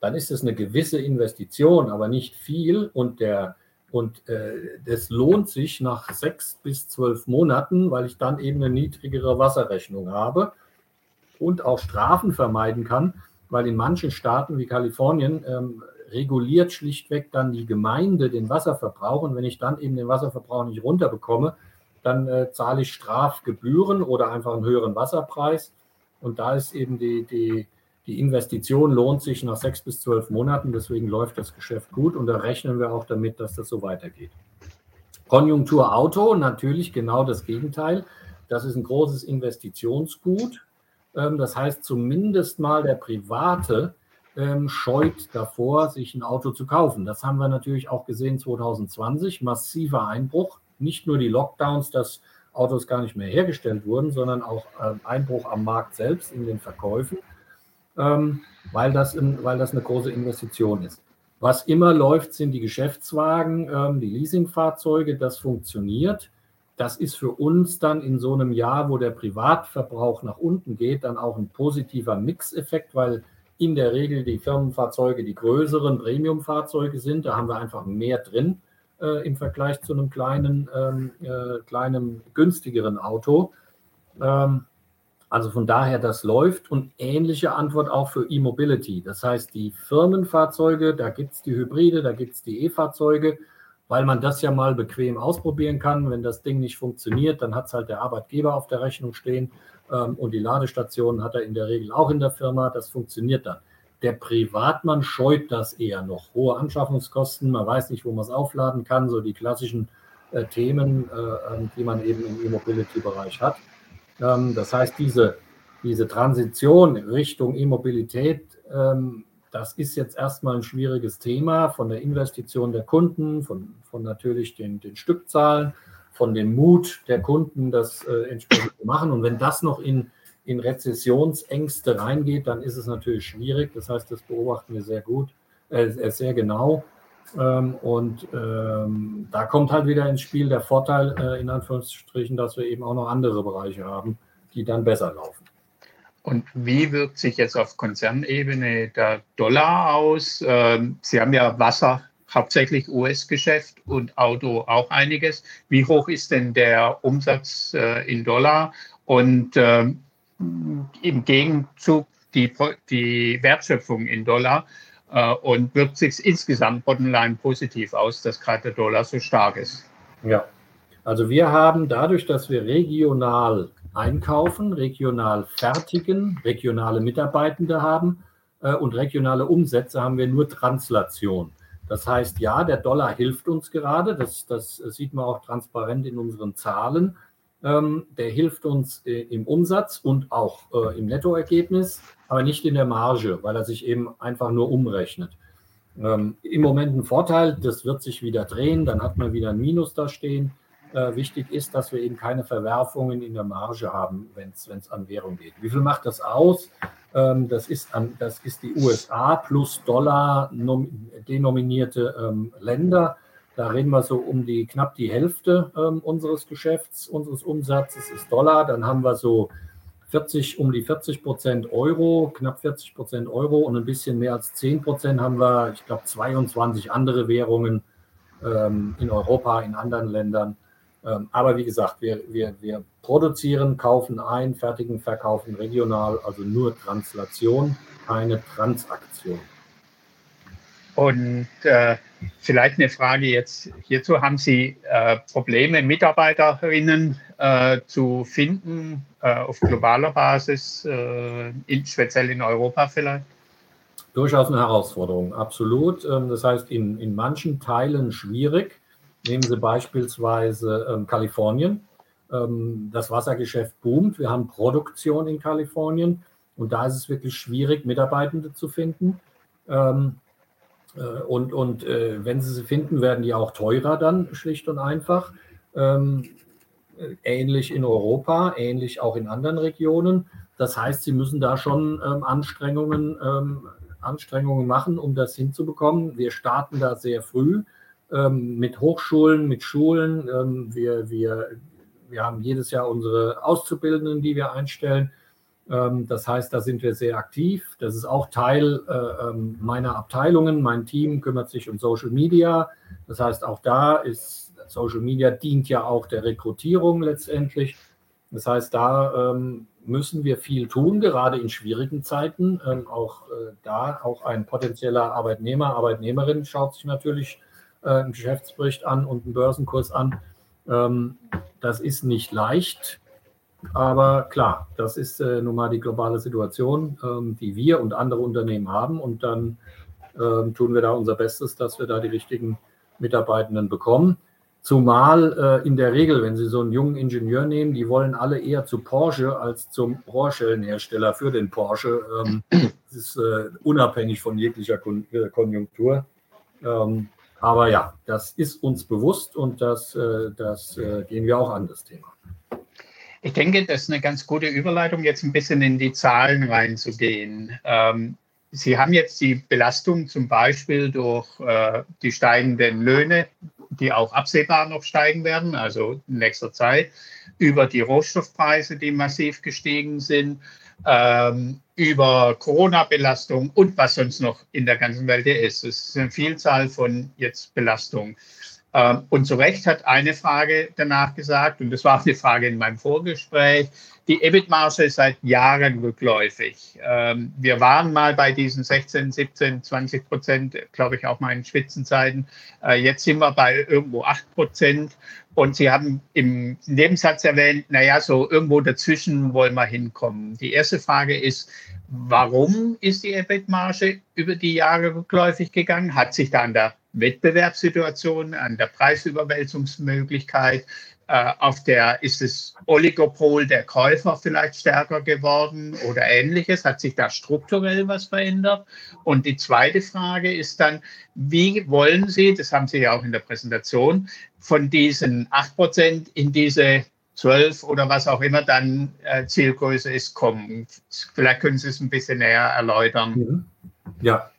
dann ist es eine gewisse Investition, aber nicht viel. Und, der, und äh, lohnt sich nach sechs bis zwölf Monaten, weil ich dann eben eine niedrigere Wasserrechnung habe und auch Strafen vermeiden kann, weil in manchen Staaten wie Kalifornien ähm, reguliert schlichtweg dann die Gemeinde den Wasserverbrauch. Und wenn ich dann eben den Wasserverbrauch nicht runterbekomme, dann äh, zahle ich Strafgebühren oder einfach einen höheren Wasserpreis. Und da ist eben die, die, die Investition lohnt sich nach sechs bis zwölf Monaten. Deswegen läuft das Geschäft gut und da rechnen wir auch damit, dass das so weitergeht. Konjunktur Auto, natürlich genau das Gegenteil. Das ist ein großes Investitionsgut. Ähm, das heißt, zumindest mal der Private ähm, scheut davor, sich ein Auto zu kaufen. Das haben wir natürlich auch gesehen 2020, massiver Einbruch. Nicht nur die Lockdowns, dass Autos gar nicht mehr hergestellt wurden, sondern auch äh, Einbruch am Markt selbst in den Verkäufen, ähm, weil, das in, weil das eine große Investition ist. Was immer läuft, sind die Geschäftswagen, ähm, die Leasingfahrzeuge. Das funktioniert. das ist für uns dann in so einem Jahr, wo der Privatverbrauch nach unten geht, dann auch ein positiver Mixeffekt, weil in der Regel die Firmenfahrzeuge die größeren Premiumfahrzeuge sind. Da haben wir einfach mehr drin äh, im Vergleich zu einem kleinen, ähm, äh, kleinen günstigeren Auto. Ähm, also von daher, das läuft und ähnliche Antwort auch für E-Mobility. Das heißt, die Firmenfahrzeuge, da gibt es die Hybride, da gibt es die E-Fahrzeuge, weil man das ja mal bequem ausprobieren kann. Wenn das Ding nicht funktioniert, dann hat es halt der Arbeitgeber auf der Rechnung stehen und die Ladestationen hat er in der Regel auch in der Firma. Das funktioniert dann. Der Privatmann scheut das eher noch. Hohe Anschaffungskosten, man weiß nicht, wo man es aufladen kann, so die klassischen äh, Themen, äh, ähm, die man eben im E-Mobility-Bereich hat. Ähm, das heißt, diese, diese Transition Richtung E-Mobilität, ähm, das ist jetzt erstmal ein schwieriges Thema von der Investition der Kunden, von, von natürlich den, den Stückzahlen, von dem Mut der Kunden, das äh, entsprechend zu machen. Und wenn das noch in, in Rezessionsängste reingeht, dann ist es natürlich schwierig. Das heißt, das beobachten wir sehr gut, äh, sehr genau. Ähm, und ähm, da kommt halt wieder ins Spiel der Vorteil, äh, in Anführungsstrichen, dass wir eben auch noch andere Bereiche haben, die dann besser laufen. Und wie wirkt sich jetzt auf Konzernebene der Dollar aus? Ähm, Sie haben ja Wasser, hauptsächlich US-Geschäft und Auto auch einiges. Wie hoch ist denn der Umsatz äh, in Dollar? Und ähm, im Gegenzug die, die Wertschöpfung in Dollar äh, und wirkt sich insgesamt bottomline positiv aus, dass gerade der Dollar so stark ist. Ja, also wir haben dadurch, dass wir regional einkaufen, regional fertigen, regionale Mitarbeitende haben äh, und regionale Umsätze, haben wir nur Translation. Das heißt, ja, der Dollar hilft uns gerade, das, das sieht man auch transparent in unseren Zahlen. Ähm, der hilft uns äh, im Umsatz und auch äh, im Nettoergebnis, aber nicht in der Marge, weil er sich eben einfach nur umrechnet. Ähm, Im Moment ein Vorteil, das wird sich wieder drehen, dann hat man wieder ein Minus da stehen. Äh, wichtig ist, dass wir eben keine Verwerfungen in der Marge haben, wenn es an Währung geht. Wie viel macht das aus? Ähm, das, ist an, das ist die USA plus Dollar denominierte ähm, Länder. Da reden wir so um die knapp die Hälfte ähm, unseres Geschäfts, unseres Umsatzes ist Dollar. Dann haben wir so 40, um die 40 Prozent Euro, knapp 40 Prozent Euro und ein bisschen mehr als 10 Prozent haben wir, ich glaube, 22 andere Währungen ähm, in Europa, in anderen Ländern. Ähm, aber wie gesagt, wir, wir, wir produzieren, kaufen ein, fertigen, verkaufen regional, also nur Translation, keine Transaktion. Und äh, vielleicht eine Frage jetzt hierzu. Haben Sie äh, Probleme, Mitarbeiterinnen äh, zu finden äh, auf globaler Basis, äh, in, speziell in Europa vielleicht? Durchaus eine Herausforderung, absolut. Ähm, das heißt, in, in manchen Teilen schwierig. Nehmen Sie beispielsweise ähm, Kalifornien. Ähm, das Wassergeschäft boomt. Wir haben Produktion in Kalifornien und da ist es wirklich schwierig, Mitarbeitende zu finden. Ähm, äh, und, und äh, wenn sie sie finden, werden die auch teurer dann, schlicht und einfach. Ähm, ähnlich in Europa, ähnlich auch in anderen Regionen. Das heißt, sie müssen da schon ähm, Anstrengungen, ähm, Anstrengungen machen, um das hinzubekommen. Wir starten da sehr früh ähm, mit Hochschulen, mit Schulen. Ähm, wir, wir, wir haben jedes Jahr unsere Auszubildenden, die wir einstellen. Ähm, das heißt, da sind wir sehr aktiv. Das ist auch Teil äh, ähm, meiner Abteilungen. Mein Team kümmert sich um Social Media. Das heißt, auch da ist Social Media dient ja auch der Rekrutierung letztendlich. Das heißt, da ähm, müssen wir viel tun, gerade in schwierigen Zeiten. auch äh, da, auch ein potenzieller Arbeitnehmer, Arbeitnehmerin schaut sich natürlich äh, einen Geschäftsbericht an und einen Börsenkurs an. das ist nicht leicht. Aber klar, das ist äh, nun mal die globale Situation, ähm, die wir und andere Unternehmen haben. Und dann ähm, tun wir da unser Bestes, dass wir da die richtigen Mitarbeitenden bekommen. Zumal äh, in der Regel, wenn Sie so einen jungen Ingenieur nehmen, die wollen alle eher zu Porsche als zum Rohrschellenhersteller für den Porsche. Ähm, das ist äh, unabhängig von jeglicher Kon äh, Konjunktur. Ähm, aber ja, das ist uns bewusst und das, äh, das äh, gehen wir auch an, das Thema. Ich denke, das ist eine ganz gute Überleitung, jetzt ein bisschen in die Zahlen reinzugehen. Ähm, Sie haben jetzt die Belastung zum Beispiel durch äh, die steigenden Löhne die auch absehbar noch steigen werden, also in nächster Zeit, über die Rohstoffpreise, die massiv gestiegen sind, ähm, über Corona-Belastung und was sonst noch in der ganzen Welt ist. Es ist eine Vielzahl von jetzt Belastungen. Ähm, und zu Recht hat eine Frage danach gesagt, und das war eine Frage in meinem Vorgespräch, die EBIT-Marge ist seit Jahren rückläufig. Ähm, wir waren mal bei diesen 16, 17, 20 Prozent, glaube ich auch mal in Spitzenzeiten. Äh, jetzt sind wir bei irgendwo 8 Prozent. Und Sie haben im Nebensatz erwähnt, naja, so irgendwo dazwischen wollen wir hinkommen. Die erste Frage ist, warum ist die EBIT-Marge über die Jahre rückläufig gegangen? Hat sich da an der Wettbewerbssituation, an der Preisüberwälzungsmöglichkeit, auf der ist das Oligopol der Käufer vielleicht stärker geworden oder ähnliches? Hat sich da strukturell was verändert? Und die zweite Frage ist dann, wie wollen Sie, das haben Sie ja auch in der Präsentation, von diesen 8 Prozent in diese 12 oder was auch immer dann äh, Zielgröße ist, kommen? Vielleicht können Sie es ein bisschen näher erläutern. Mhm. Ja,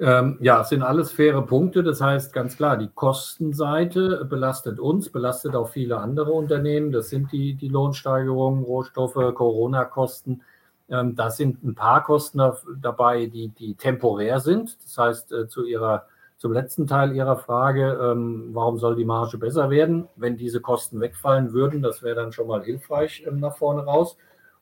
ähm, ja, es sind alles faire Punkte. Das heißt ganz klar, die Kostenseite belastet uns, belastet auch viele andere Unternehmen. Das sind die, die Lohnsteigerungen, Rohstoffe, Corona-Kosten. Ähm, da sind ein paar Kosten dabei, die, die temporär sind. Das heißt, äh, zu ihrer, zum letzten Teil Ihrer Frage, ähm, warum soll die Marge besser werden? Wenn diese Kosten wegfallen würden, das wäre dann schon mal hilfreich ähm, nach vorne raus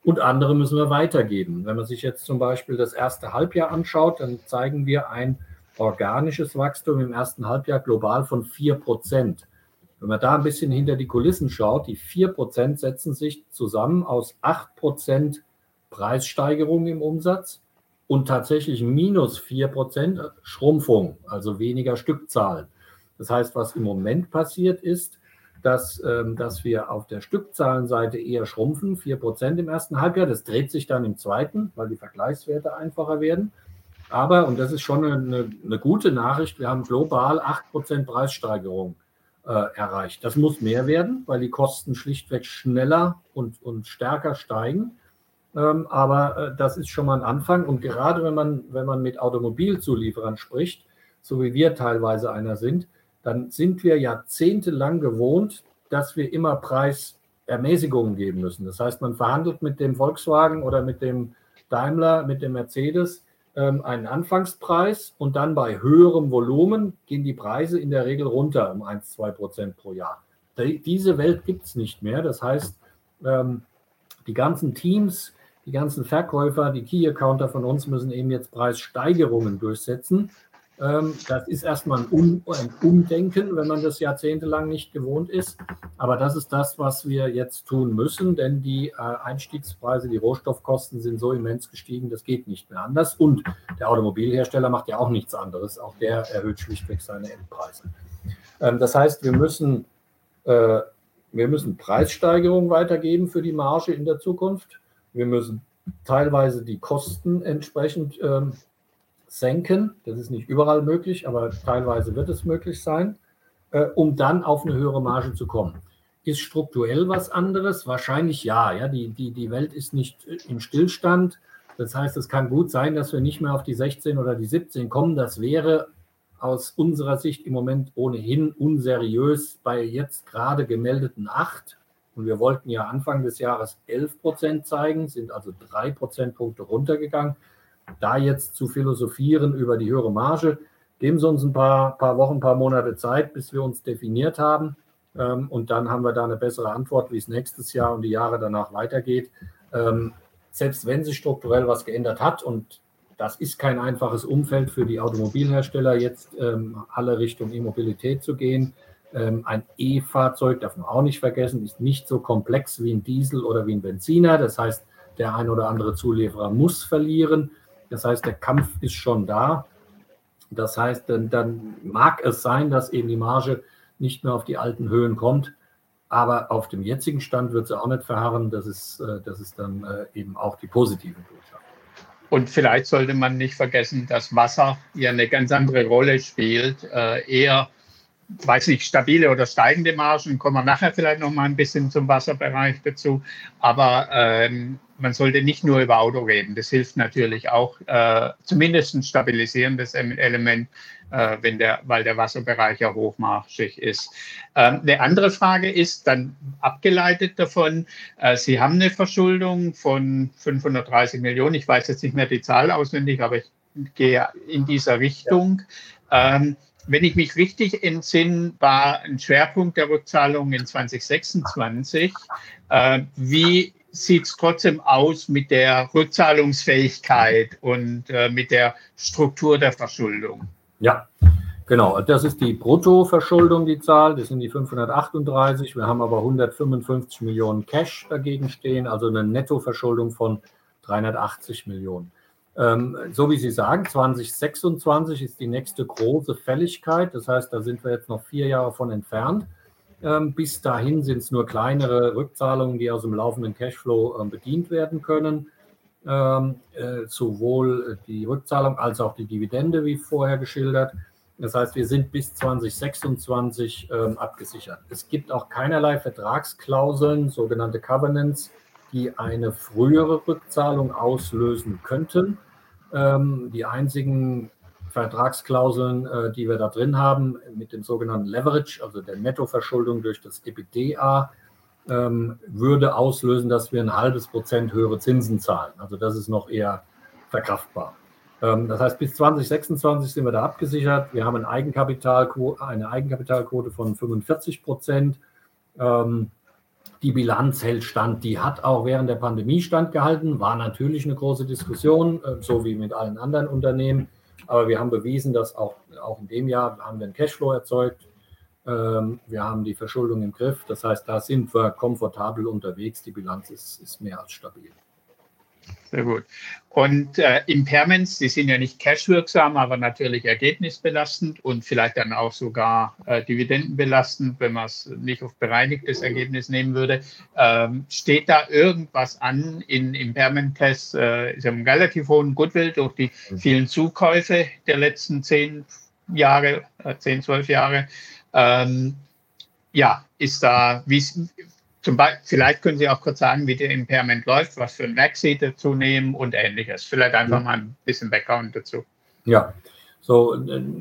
und andere müssen wir weitergeben. Wenn man sich jetzt zum Beispiel das erste Halbjahr anschaut, dann zeigen wir ein organisches Wachstum im ersten Halbjahr global von 4 Prozent. Wenn man da ein bisschen hinter die Kulissen schaut, die 4 Prozent setzen sich zusammen aus 8 Prozent Preissteigerung im Umsatz und tatsächlich minus 4 Prozent Schrumpfung, also weniger Stückzahlen. Das heißt, was im Moment passiert ist, dass, ähm, dass wir auf der Stückzahlenseite eher schrumpfen, 4% im ersten Halbjahr. Das dreht sich dann im zweiten, weil die Vergleichswerte einfacher werden. Aber, und das ist schon eine, eine gute Nachricht, wir haben global 8% Preissteigerung äh, erreicht. Das muss mehr werden, weil die Kosten schlichtweg schneller und, und stärker steigen. Ähm, aber äh, das ist schon mal ein Anfang. Und gerade wenn man, wenn man mit Automobilzulieferern spricht, so wie wir teilweise einer sind, dann sind wir jahrzehntelang gewohnt, dass wir immer Preisermäßigungen geben müssen. Das heißt, man verhandelt mit dem Volkswagen oder mit dem Daimler, mit dem Mercedes ähm, einen Anfangspreis und dann bei höherem Volumen gehen die Preise in der Regel runter um 1, 2 Prozent pro Jahr. Diese Welt gibt es nicht mehr. Das heißt, ähm, die ganzen Teams, die ganzen Verkäufer, die Key-Accounter von uns müssen eben jetzt Preissteigerungen durchsetzen das ist erstmal ein, ein, Umdenken, wenn man das jahrzehntelang nicht gewohnt ist. Aber das ist das, was wir jetzt tun müssen, denn die äh, Einstiegspreise, die Rohstoffkosten sind so immens gestiegen, das geht nicht mehr anders. Und der Automobilhersteller macht ja auch nichts anderes. Auch der erhöht schlichtweg seine Endpreise. Ähm, das heißt, wir müssen, äh, wir müssen Preissteigerungen weitergeben für die Marge in der Zukunft. Wir müssen teilweise die Kosten entsprechend ähm, senken. Das ist nicht überall möglich, aber teilweise wird es möglich sein, äh, um dann auf eine höhere Marge zu kommen. Ist strukturell was anderes? Wahrscheinlich ja. ja die, die, die Welt ist nicht im Stillstand. Das heißt, es kann gut sein, dass wir nicht mehr auf die 16 oder die 17 kommen. Das wäre aus unserer Sicht im Moment ohnehin unseriös bei jetzt gerade gemeldeten 8. Und wir wollten ja Anfang des Jahres 11 Prozent zeigen, sind also drei Prozentpunkte runtergegangen da jetzt zu philosophieren über die höhere Marge, geben Sie uns ein paar, paar Wochen, ein paar Monate Zeit, bis wir uns definiert haben. Ähm, und dann haben wir da eine bessere Antwort, wie es nächstes Jahr und die Jahre danach weitergeht. Ähm, selbst wenn sich strukturell was geändert hat und das ist kein einfaches Umfeld für die Automobilhersteller, jetzt ähm, alle Richtung E-Mobilität zu gehen. Ähm, ein E-Fahrzeug, darf man auch nicht vergessen, ist nicht so komplex wie ein Diesel oder wie ein Benziner. Das heißt, der ein oder andere Zulieferer muss verlieren. Das heißt, der Kampf ist schon da. Das heißt, dann, dann mag es sein, dass eben die Marge nicht mehr auf die alten Höhen kommt. Aber auf dem jetzigen Stand wird sie auch nicht verharren. Das ist, äh, das ist dann äh, eben auch die positive Botschaft. Und vielleicht sollte man nicht vergessen, dass Wasser ja eine ganz andere Rolle spielt. Äh, eher weiß nicht, stabile oder steigende Margen, kommen wir nachher vielleicht noch mal ein bisschen zum Wasserbereich dazu. Aber ähm, man sollte nicht nur über Auto reden. Das hilft natürlich auch, äh, zumindest ein stabilisierendes Element, äh, wenn der, weil der Wasserbereich ja hochmarschig ist. Ähm, eine andere Frage ist dann abgeleitet davon, äh, Sie haben eine Verschuldung von 530 Millionen. Ich weiß jetzt nicht mehr die Zahl auswendig, aber ich gehe in dieser Richtung. Ähm, wenn ich mich richtig entsinne, war ein Schwerpunkt der Rückzahlung in 2026. Äh, wie sieht es trotzdem aus mit der Rückzahlungsfähigkeit und äh, mit der Struktur der Verschuldung? Ja, genau. Das ist die Bruttoverschuldung, die Zahl. Das sind die 538. Wir haben aber 155 Millionen Cash dagegen stehen, also eine Nettoverschuldung von 380 Millionen. Ähm, so wie Sie sagen, 2026 ist die nächste große Fälligkeit. Das heißt, da sind wir jetzt noch vier Jahre von entfernt. Ähm, bis dahin sind es nur kleinere Rückzahlungen, die aus dem laufenden Cashflow äh, bedient werden können. Ähm, äh, sowohl die Rückzahlung als auch die Dividende, wie vorher geschildert. Das heißt, wir sind bis 2026 ähm, abgesichert. Es gibt auch keinerlei Vertragsklauseln, sogenannte Covenants, die eine frühere Rückzahlung auslösen könnten. Ähm, die einzigen Vertragsklauseln, äh, die wir da drin haben, mit dem sogenannten Leverage, also der Nettoverschuldung durch das EBITDA, ähm, würde auslösen, dass wir ein halbes Prozent höhere Zinsen zahlen. Also das ist noch eher verkraftbar. Ähm, das heißt, bis 2026 sind wir da abgesichert. Wir haben ein Eigenkapital, eine Eigenkapitalquote von 45 Prozent. Ähm, die Bilanz hält stand. Die hat auch während der Pandemie standgehalten. War natürlich eine große Diskussion, äh, so wie mit allen anderen Unternehmen. Aber wir haben bewiesen, dass auch, auch in dem Jahr haben wir einen Cashflow erzeugt. Ähm, wir haben die Verschuldung im Griff. Das heißt, da sind wir komfortabel unterwegs. Die Bilanz ist, ist mehr als stabil. Sehr gut. Und äh, Impairments, die sind ja nicht cashwirksam, aber natürlich ergebnisbelastend und vielleicht dann auch sogar äh, dividendenbelastend, wenn man es nicht auf bereinigtes Ergebnis nehmen würde. Ähm, steht da irgendwas an in Impairment-Tests? Äh, ist ja einen relativ hohen Goodwill durch die vielen Zukäufe der letzten zehn Jahre, äh, zehn, zwölf Jahre. Ähm, ja, ist da, wie, zum Beispiel, vielleicht können Sie auch kurz sagen, wie der Impairment läuft, was für ein Werk Sie dazu nehmen und ähnliches. Vielleicht einfach mal ein bisschen Background dazu. Ja, so,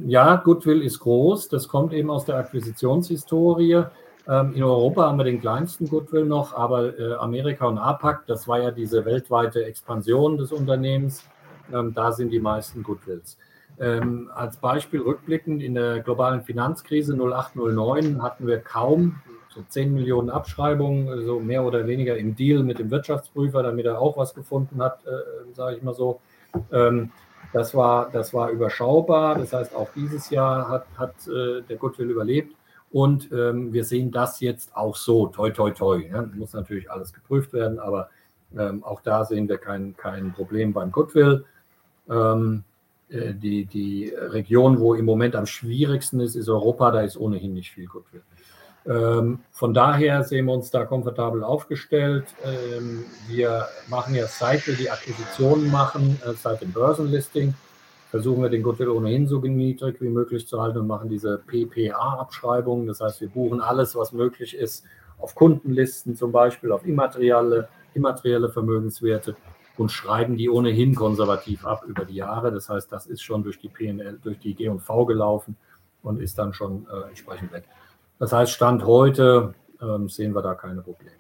ja, Goodwill ist groß. Das kommt eben aus der Akquisitionshistorie. Ähm, in Europa haben wir den kleinsten Goodwill noch, aber äh, Amerika und APAC, das war ja diese weltweite Expansion des Unternehmens. Ähm, da sind die meisten Goodwills. Ähm, als Beispiel rückblickend in der globalen Finanzkrise 0809 hatten wir kaum so 10 Millionen Abschreibungen, so mehr oder weniger im Deal mit dem Wirtschaftsprüfer, damit er auch was gefunden hat, äh, sage ich mal so. Ähm, das, war, das war überschaubar. Das heißt, auch dieses Jahr hat, hat äh, der Goodwill überlebt. Und ähm, wir sehen das jetzt auch so, toi, toi, toi. Ja. Muss natürlich alles geprüft werden, aber ähm, auch da sehen wir kein, kein Problem beim Goodwill. Ähm, äh, die, die Region, wo im Moment am schwierigsten ist, ist Europa. Da ist ohnehin nicht viel Goodwill. Ähm, von daher sehen wir uns da komfortabel aufgestellt. Ähm, wir machen ja seit wir die Akquisitionen machen, äh, seit dem Börsenlisting, versuchen wir den Goodwill ohnehin so niedrig wie möglich zu halten und machen diese PPA-Abschreibungen. Das heißt, wir buchen alles, was möglich ist, auf Kundenlisten zum Beispiel, auf immaterielle, immaterielle Vermögenswerte und schreiben die ohnehin konservativ ab über die Jahre. Das heißt, das ist schon durch die PNL, durch die G&V gelaufen und ist dann schon äh, entsprechend weg. Das heißt, Stand heute ähm, sehen wir da keine Probleme.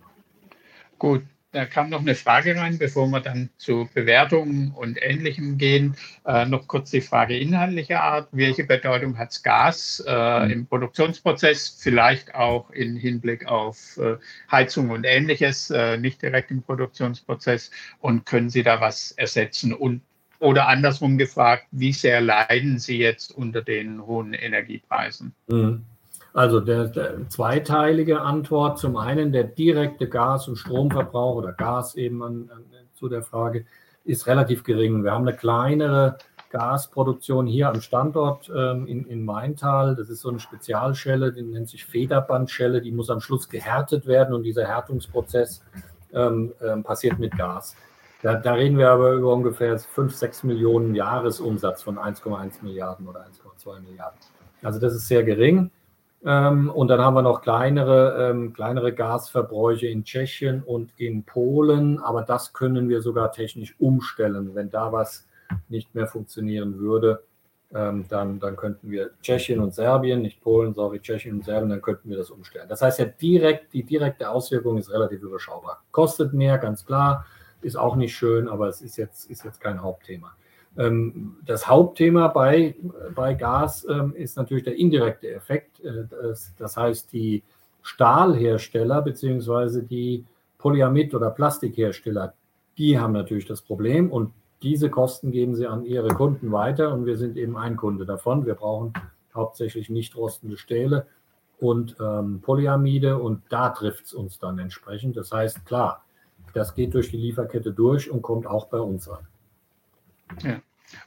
Gut, da kam noch eine Frage rein, bevor wir dann zu Bewertungen und Ähnlichem gehen. Äh, noch kurz die Frage inhaltlicher Art. Welche Bedeutung hat Gas äh, mhm. im Produktionsprozess, vielleicht auch im Hinblick auf äh, Heizung und Ähnliches, äh, nicht direkt im Produktionsprozess? Und können Sie da was ersetzen? Und, oder andersrum gefragt, wie sehr leiden Sie jetzt unter den hohen Energiepreisen? Mhm. Also der, der, zweiteilige Antwort. Zum einen der direkte Gas- und Stromverbrauch oder Gas eben an, an, zu der Frage ist relativ gering. Wir haben eine kleinere Gasproduktion hier am Standort ähm, in, in Maintal. Das ist so eine Spezialschelle, die nennt sich Federbandschelle. Die muss am Schluss gehärtet werden und dieser Härtungsprozess ähm, ähm, passiert mit Gas. Da, da, reden wir aber über ungefähr 5, 6 Millionen Jahresumsatz von 1,1 Milliarden oder 1,2 Milliarden. Also das ist sehr gering. Ähm, und dann haben wir noch kleinere, ähm, kleinere Gasverbräuche in Tschechien und in Polen. Aber das können wir sogar technisch umstellen. Wenn da was nicht mehr funktionieren würde, ähm, dann, dann könnten wir Tschechien und Serbien, nicht Polen, sorry, Tschechien und Serbien, dann könnten wir das umstellen. Das heißt ja direkt, die direkte Auswirkung ist relativ überschaubar. Kostet mehr, ganz klar, ist auch nicht schön, aber es ist jetzt, ist jetzt kein Hauptthema. Ähm, das Hauptthema bei, bei Gas ähm, ist natürlich der indirekte Effekt. Äh, das, heißt, die Stahlhersteller bzw. die Polyamid- oder Plastikhersteller, die haben natürlich das Problem und diese Kosten geben sie an ihre Kunden weiter und wir sind eben ein Kunde davon. Wir brauchen hauptsächlich nicht rostende Stähle und ähm, Polyamide und da trifft es uns dann entsprechend. Das heißt, klar, das geht durch die Lieferkette durch und kommt auch bei uns an. Ja.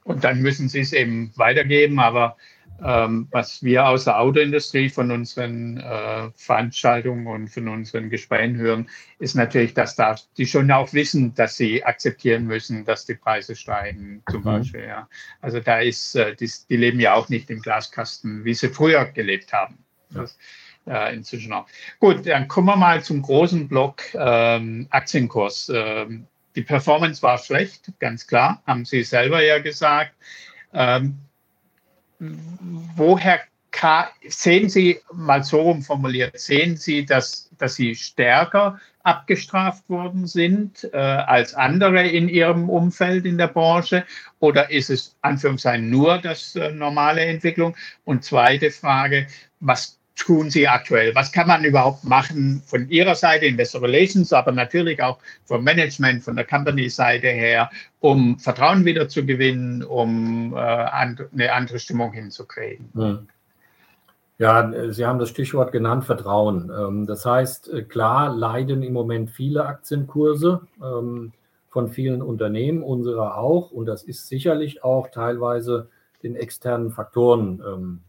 Und dann müssen sie es eben weitergeben, aber ähm, was wir aus der Autoindustrie von unseren äh, Veranstaltungen und von unseren Gesprächen hören, ist natürlich, dass da die schon auch wissen, dass sie akzeptieren müssen, dass die Preise steigen, zum mhm. Beispiel. Ja. Also da ist, äh, die, die, leben ja auch nicht im Glaskasten, wie sie früher gelebt haben. Das, äh, inzwischen auch. Gut, dann kommen wir mal zum großen Block ähm, Aktienkurs. Ähm, die Performance war schlecht, ganz klar, haben Sie selber ja gesagt. Ähm, woher sehen Sie, mal so rum formuliert, sehen Sie, dass, dass Sie stärker abgestraft worden sind äh, als andere in Ihrem Umfeld in der Branche? Oder ist es Anführungszeichen nur das äh, normale Entwicklung? Und zweite Frage, was tun Sie aktuell? Was kann man überhaupt machen von Ihrer Seite, Investor Relations, aber natürlich auch vom Management, von der Company-Seite her, um Vertrauen wieder zu gewinnen, um äh, eine andere Stimmung hinzukriegen? Hm. Ja, Sie haben das Stichwort genannt, Vertrauen. Ähm, das heißt, äh, klar leiden im Moment viele Aktienkurse ähm, von vielen Unternehmen, unserer auch. Und das ist sicherlich auch teilweise den externen Faktoren ähm,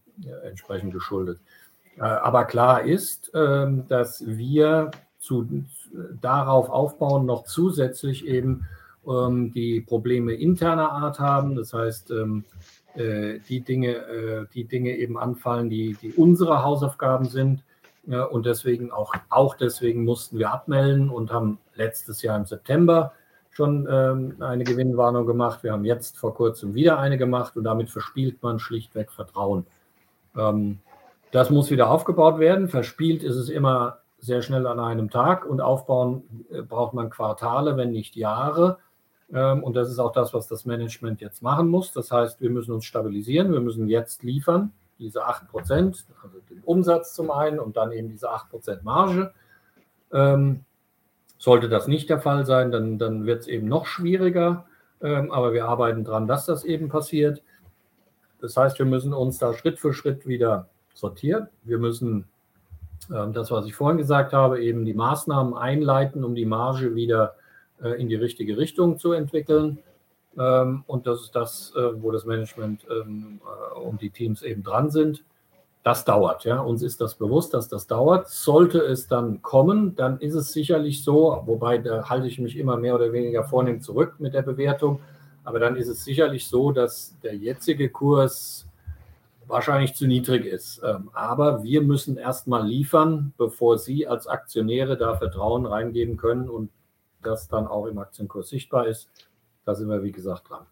entsprechend geschuldet. Äh, aber klar ist, ähm, dass wir zu, darauf aufbauen, noch zusätzlich eben ähm, die Probleme interner Art haben. Das heißt, ähm, äh, die Dinge, äh, die Dinge eben anfallen, die, die unsere Hausaufgaben sind. Und deswegen auch, auch deswegen mussten wir abmelden und haben letztes Jahr im September schon eine Gewinnwarnung gemacht. Wir haben jetzt vor kurzem wieder eine gemacht und damit verspielt man schlichtweg Vertrauen. Das muss wieder aufgebaut werden. Verspielt ist es immer sehr schnell an einem Tag und aufbauen äh, braucht man Quartale, wenn nicht Jahre. Ähm, und das ist auch das, was das Management jetzt machen muss. Das heißt, wir müssen uns stabilisieren, wir müssen jetzt liefern, diese 8 Prozent, also den Umsatz zum einen und dann eben diese 8 Prozent Marge. Ähm, sollte das nicht der Fall sein, dann, dann wird es eben noch schwieriger. Ähm, aber wir arbeiten daran, dass das eben passiert. Das heißt, wir müssen uns da Schritt für Schritt wieder sortiert. Wir müssen äh, das, was ich vorhin gesagt habe, eben die Maßnahmen einleiten, um die Marge wieder äh, in die richtige Richtung zu entwickeln. Ähm, und das ist das, äh, wo das Management ähm, äh, und die Teams eben dran sind. Das dauert, ja. Uns ist das bewusst, dass das dauert. Sollte es dann kommen, dann ist es sicherlich so, wobei da halte ich mich immer mehr oder weniger vornehm zurück mit der Bewertung. Aber dann ist es sicherlich so, dass der jetzige Kurs wahrscheinlich zu niedrig ist. Ähm, aber wir müssen erstmal liefern, bevor Sie als Aktionäre da Vertrauen reingeben können und das dann auch im Aktienkurs sichtbar ist. Da sind wir, wie gesagt, dran.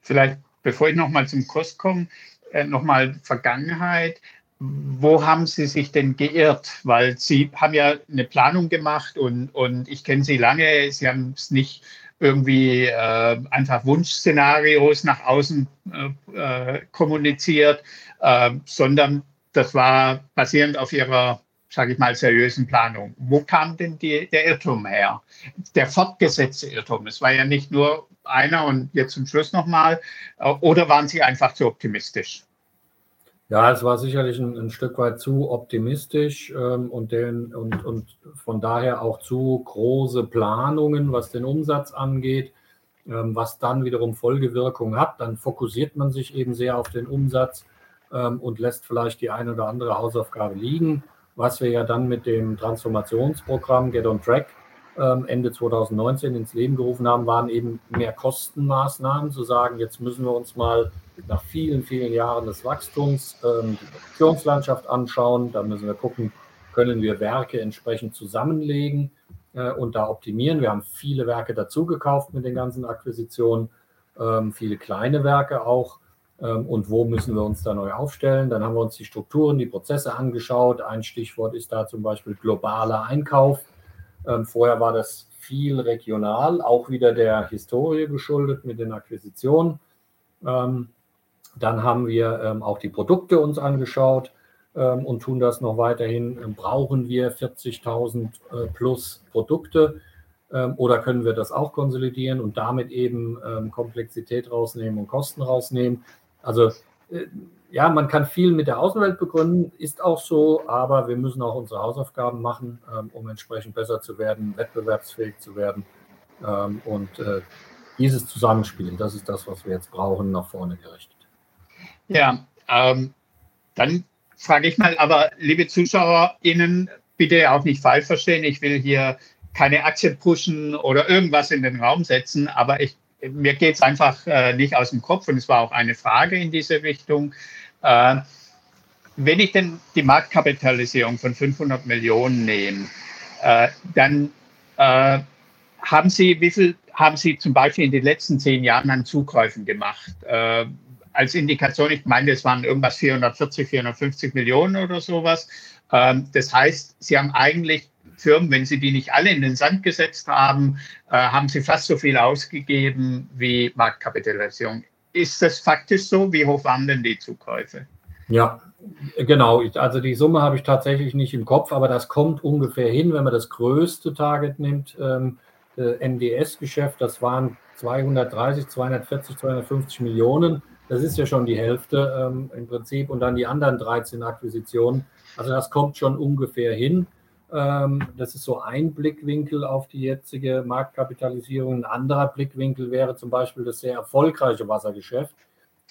Vielleicht, bevor ich nochmal zum Kurs komme, äh, nochmal Vergangenheit. Wo haben Sie sich denn geirrt? Weil Sie haben ja eine Planung gemacht und, und ich kenne Sie lange. Sie haben es nicht irgendwie äh, einfach Wunschszenarios nach außen äh, äh, kommuniziert, äh, sondern das war basierend auf ihrer, sage ich mal, seriösen Planung. Wo kam denn die, der Irrtum her? Der fortgesetzte Irrtum. Es war ja nicht nur einer und jetzt zum Schluss nochmal. Äh, oder waren Sie einfach zu optimistisch? Ja, es war sicherlich ein, ein Stück weit zu optimistisch ähm, und, den, und, und von daher auch zu große Planungen, was den Umsatz angeht, ähm, was dann wiederum Folgewirkung hat. Dann fokussiert man sich eben sehr auf den Umsatz ähm, und lässt vielleicht die eine oder andere Hausaufgabe liegen, was wir ja dann mit dem Transformationsprogramm Get on Track ähm, Ende 2019 ins Leben gerufen haben, waren eben mehr Kostenmaßnahmen, zu sagen, jetzt müssen wir uns mal nach vielen, vielen Jahren des Wachstums ähm, die Produktionslandschaft anschauen. Da müssen wir gucken, können wir Werke entsprechend zusammenlegen äh, und da optimieren. Wir haben viele Werke dazugekauft mit den ganzen Akquisitionen, ähm, viele kleine Werke auch. Ähm, und wo müssen wir uns da neu aufstellen? Dann haben wir uns die Strukturen, die Prozesse angeschaut. Ein Stichwort ist da zum Beispiel globaler Einkauf. Vorher war das viel regional, auch wieder der Historie geschuldet mit den Akquisitionen. Dann haben wir ähm, auch die Produkte uns angeschaut ähm, und tun das noch weiterhin. Ähm, brauchen wir 40.000 äh, plus Produkte ähm, oder können wir das auch konsolidieren und damit eben ähm, Komplexität rausnehmen und Kosten rausnehmen? Also äh, ja, man kann viel mit der Außenwelt begründen, ist auch so, aber wir müssen auch unsere Hausaufgaben machen, ähm, um entsprechend besser zu werden, wettbewerbsfähig zu werden. Und äh, dieses Zusammenspiel, das ist das, was wir jetzt brauchen, nach vorne gerichtet. Ja, ähm, dann frage ich mal, aber liebe ZuschauerInnen, bitte auch nicht falsch verstehen. Ich will hier keine Aktien pushen oder irgendwas in den Raum setzen, aber ich, mir geht es einfach äh, nicht aus dem Kopf und es war auch eine Frage in diese Richtung. Äh, wenn ich denn die Marktkapitalisierung von 500 Millionen nehme, äh, dann äh, haben Sie, wie viel haben Sie zum Beispiel in den letzten zehn Jahren an Zukäufen gemacht? Äh, als Indikation, ich meine, es waren irgendwas 440, 450 Millionen oder sowas. Ähm, das heißt, Sie haben eigentlich Firmen, wenn Sie die nicht alle in den Sand gesetzt haben, äh, haben Sie fast so viel ausgegeben wie Marktkapitalisierung. Ist das faktisch so? Wie hoch waren denn die Zukäufe? Ja, genau. Also die Summe habe ich tatsächlich nicht im Kopf, aber das kommt ungefähr hin, wenn man das größte Target nimmt, ähm, NDS-Geschäft, das waren 230, 240, 250 Millionen. Das ist ja schon die Hälfte ähm, im Prinzip und dann die anderen 13 Akquisitionen. Also das kommt schon ungefähr hin. Ähm, das ist so ein Blickwinkel auf die jetzige Marktkapitalisierung. Ein anderer Blickwinkel wäre zum Beispiel das sehr erfolgreiche Wassergeschäft,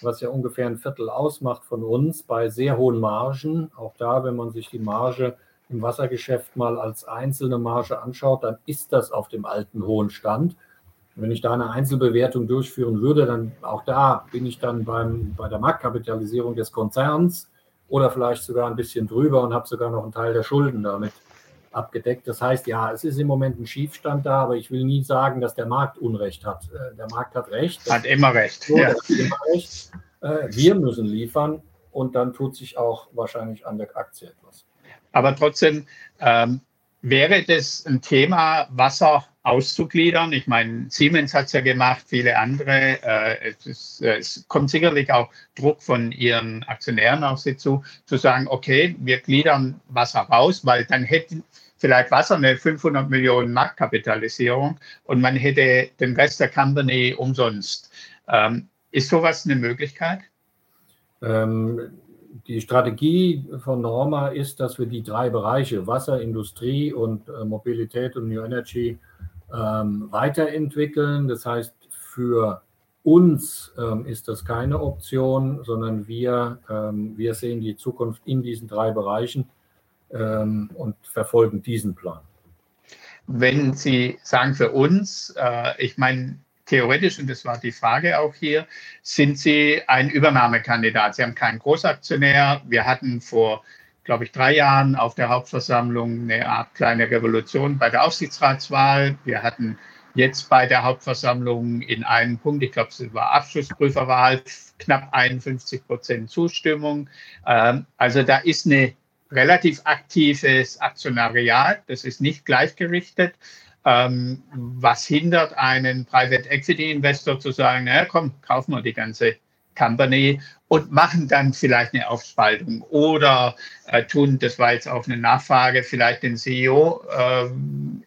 was ja ungefähr ein Viertel ausmacht von uns bei sehr hohen Margen. Auch da, wenn man sich die Marge im Wassergeschäft mal als einzelne Marge anschaut, dann ist das auf dem alten hohen Stand. Wenn ich da eine Einzelbewertung durchführen würde, dann auch da bin ich dann beim, bei der Marktkapitalisierung des Konzerns oder vielleicht sogar ein bisschen drüber und habe sogar noch einen Teil der Schulden damit abgedeckt. Das heißt, ja, es ist im Moment ein Schiefstand da, aber ich will nie sagen, dass der Markt Unrecht hat. Äh, der Markt hat Recht. Hat immer recht. So, ja. immer recht. Äh, wir müssen liefern und dann tut sich auch wahrscheinlich an der Aktie etwas. Aber trotzdem ähm, wäre das ein Thema, Wasser auszugliedern. Ich meine, Siemens hat es ja gemacht, viele andere. Äh, es, ist, äh, es, kommt sicherlich auch Druck von ihren Aktionären auf sie zu, zu sagen, okay, wir gliedern Wasser raus, weil dann hätten vielleicht Wasser eine 500 Millionen Marktkapitalisierung und man hätte den Rest der Company umsonst. Ähm, ist sowas eine Möglichkeit? Ähm, die Strategie von Norma ist, dass wir die drei Bereiche Wasser, Industrie und äh, Mobilität und New Energy ähm, weiterentwickeln. Das heißt, für uns ähm, ist das keine Option, sondern wir, ähm, wir sehen die Zukunft in diesen drei Bereichen ähm, und verfolgen diesen Plan. Wenn Sie sagen für uns, äh, ich meine, theoretisch, und das war die Frage auch hier, sind Sie ein Übernahmekandidat? Sie haben keinen Großaktionär. Wir hatten vor glaube ich, drei Jahren auf der Hauptversammlung eine Art kleine Revolution bei der Aufsichtsratswahl. Wir hatten jetzt bei der Hauptversammlung in einem Punkt, ich glaube, es war Abschlussprüferwahl, knapp 51 Prozent Zustimmung. Ähm, also da ist eine relativ aktives Aktionariat, das ist nicht gleichgerichtet. Ähm, was hindert einen Private Equity Investor zu sagen, na komm, kaufen wir die ganze Company und machen dann vielleicht eine Aufspaltung oder äh, tun, das war jetzt auch eine Nachfrage, vielleicht den CEO äh,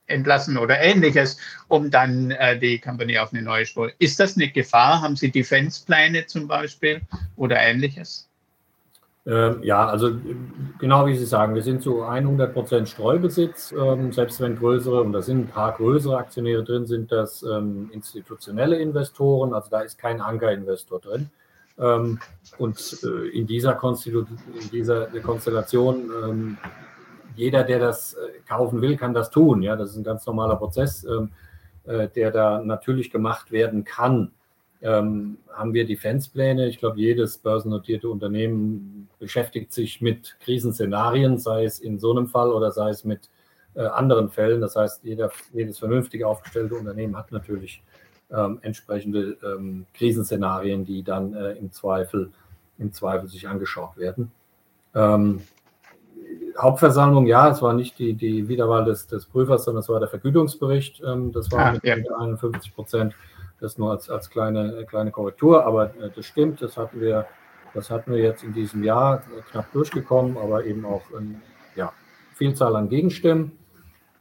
entlassen oder ähnliches, um dann äh, die Company auf eine neue Spur. Ist das eine Gefahr? Haben Sie Defense-Pläne zum Beispiel oder ähnliches? Ähm, ja, also genau wie Sie sagen, wir sind zu 100 Prozent Streubesitz, ähm, selbst wenn größere, und da sind ein paar größere Aktionäre drin, sind das ähm, institutionelle Investoren, also da ist kein Ankerinvestor drin. Ähm, und äh, in dieser, Konstitu in dieser Konstellation ähm, jeder, der das äh, kaufen will, kann das tun. Ja, das ist ein ganz normaler Prozess, ähm, äh, der da natürlich gemacht werden kann. Ähm, haben wir Defense-Pläne? Ich glaube, jedes börsennotierte Unternehmen beschäftigt sich mit Krisenszenarien, sei es in so einem Fall oder sei es mit äh, anderen Fällen. Das heißt, jeder, jedes vernünftig aufgestellte Unternehmen hat natürlich ähm, entsprechende ähm, Krisenszenarien, die dann äh, im Zweifel im Zweifel sich angeschaut werden. Ähm, Hauptversammlung, ja, es war nicht die, die Wiederwahl des, des Prüfers, sondern es war der Vergütungsbericht. Ähm, das war ah, mit ja. 51 Prozent. Das nur als, als kleine, kleine Korrektur, aber äh, das stimmt, das hatten wir, das hatten wir jetzt in diesem Jahr äh, knapp durchgekommen, aber eben auch in, ja, Vielzahl an Gegenstimmen.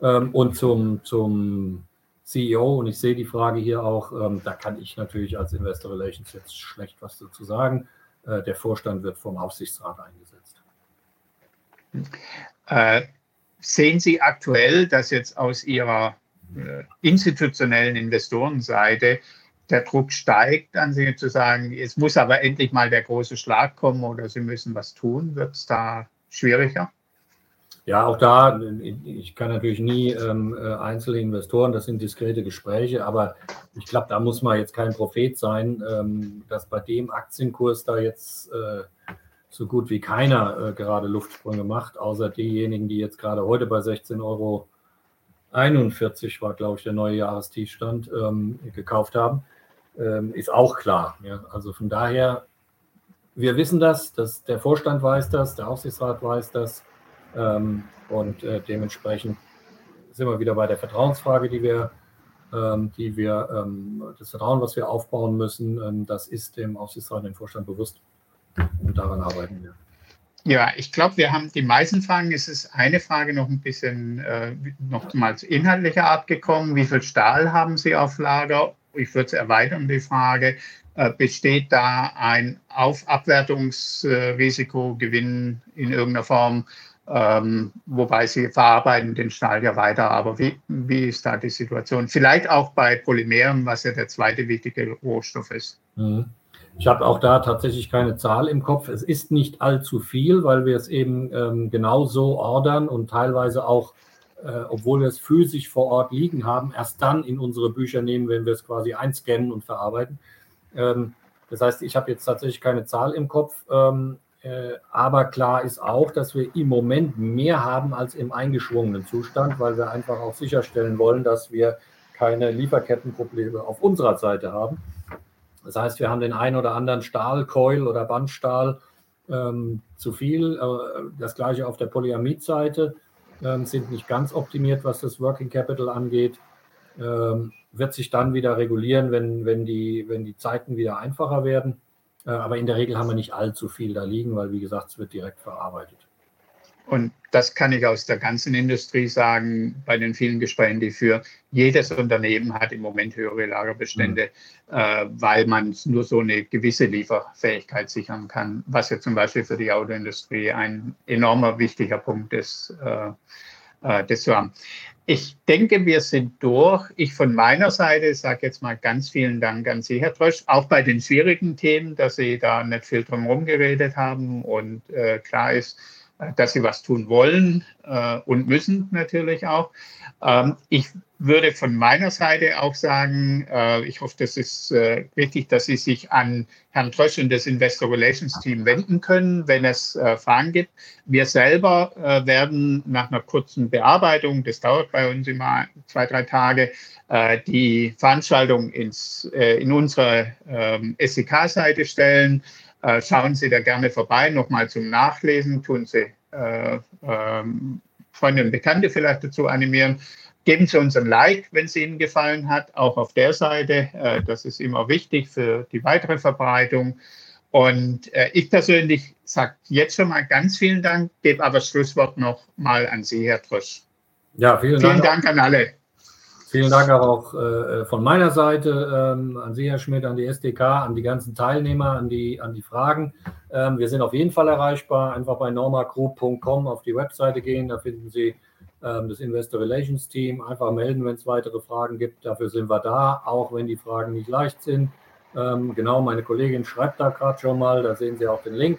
Ähm, und zum, zum CEO, und ich sehe die Frage hier auch, ähm, da kann ich natürlich als Investor Relations jetzt schlecht was dazu sagen. Äh, der Vorstand wird vom Aufsichtsrat eingesetzt. Äh, sehen Sie aktuell, dass jetzt aus Ihrer äh, institutionellen Investorenseite der Druck steigt, an Sie zu sagen, es muss aber endlich mal der große Schlag kommen oder Sie müssen was tun? Wird es da schwieriger? Ja, auch da, ich kann natürlich nie ähm, äh, einzelne Investoren, das sind diskrete Gespräche, aber ich glaube, da muss man jetzt kein Prophet sein, ähm, dass bei dem Aktienkurs da jetzt äh, so gut wie keiner äh, gerade Luftsprünge macht, außer diejenigen, die jetzt gerade heute bei 16,41 Euro war, glaube ich, der neue Jahrestiefstand, ähm, gekauft haben, ähm, ist auch klar. Ja? Also von daher, wir wissen das, dass der Vorstand weiß das, der Aufsichtsrat weiß das ähm, und äh, dementsprechend sind wir wieder bei der Vertrauensfrage, die wir, ähm, die wir ähm, das Vertrauen, was wir aufbauen müssen, ähm, das ist dem Aufsichtsrat dem Vorstand bewusst. Und daran arbeiten wir. Ja, ich glaube, wir haben die meisten Fragen. Es ist eine Frage noch ein bisschen äh, nochmals inhaltlicher Art gekommen. Wie viel Stahl haben Sie auf Lager? Ich würde es erweitern, die Frage. Äh, besteht da ein Auf Abwertungsrisiko, Gewinn in irgendeiner Form? Ähm, wobei sie verarbeiten den Stahl ja weiter. Aber wie, wie ist da die Situation? Vielleicht auch bei Polymeren, was ja der zweite wichtige Rohstoff ist. Mhm. Ich habe auch da tatsächlich keine Zahl im Kopf. Es ist nicht allzu viel, weil wir es eben ähm, genau so ordern und teilweise auch, äh, obwohl wir es physisch vor Ort liegen haben, erst dann in unsere Bücher nehmen, wenn wir es quasi einscannen und verarbeiten. Ähm, das heißt, ich habe jetzt tatsächlich keine Zahl im Kopf. Ähm, äh, aber klar ist auch, dass wir im Moment mehr haben als im eingeschwungenen Zustand, weil wir einfach auch sicherstellen wollen, dass wir keine Lieferkettenprobleme auf unserer Seite haben. Das heißt, wir haben den einen oder anderen Stahlkeul oder Bandstahl ähm, zu viel. Äh, das gleiche auf der Polyamid-Seite ähm, sind nicht ganz optimiert, was das Working Capital angeht. Ähm, wird sich dann wieder regulieren, wenn, wenn, die, wenn die Zeiten wieder einfacher werden. Äh, aber in der Regel haben wir nicht allzu viel da liegen, weil, wie gesagt, es wird direkt verarbeitet. Und das kann ich aus der ganzen Industrie sagen, bei den vielen Gesprächen, die für jedes Unternehmen hat im Moment höhere Lagerbestände, mhm. äh, weil man nur so eine gewisse Lieferfähigkeit sichern kann, was ja zum Beispiel für die Autoindustrie ein enormer wichtiger Punkt ist, äh, äh, das zu haben. Ich denke, wir sind durch. Ich von meiner Seite sage jetzt mal ganz vielen Dank an Sie, Herr Trösch, auch bei den schwierigen Themen, dass Sie da nicht viel drum herum geredet haben und äh, klar ist, dass Sie was tun wollen äh, und müssen natürlich auch. Ähm, ich würde von meiner Seite auch sagen, äh, ich hoffe, das ist äh, richtig, dass Sie sich an Herrn Trösch und das Investor Relations Team wenden können, wenn es äh, Fragen gibt. Wir selber äh, werden nach einer kurzen Bearbeitung, das dauert bei uns immer zwei, drei Tage, äh, die Veranstaltung ins, äh, in unsere ähm, SEK-Seite stellen. Schauen Sie da gerne vorbei, nochmal zum Nachlesen, tun Sie ähm, Freunde und Bekannte vielleicht dazu animieren. Geben Sie uns ein Like, wenn es Ihnen gefallen hat, auch auf der Seite. Äh, das ist immer wichtig für die weitere Verbreitung. Und äh, ich persönlich sage jetzt schon mal ganz vielen Dank, gebe aber das Schlusswort noch mal an Sie, Herr Trösch. Ja, vielen, vielen Dank. Dank an alle. Vielen Dank auch äh, von meiner Seite ähm, an Sie, Herr Schmidt, an die SDK, an die ganzen Teilnehmer, an die, an die Fragen. Ähm, wir sind auf jeden Fall erreichbar. Einfach bei normagroup.com auf die Webseite gehen, da finden Sie ähm, das Investor Relations Team. Einfach melden, wenn es weitere Fragen gibt. Dafür sind wir da, auch wenn die Fragen nicht leicht sind. Ähm, genau, meine Kollegin schreibt da gerade schon mal, da sehen Sie auch den Link.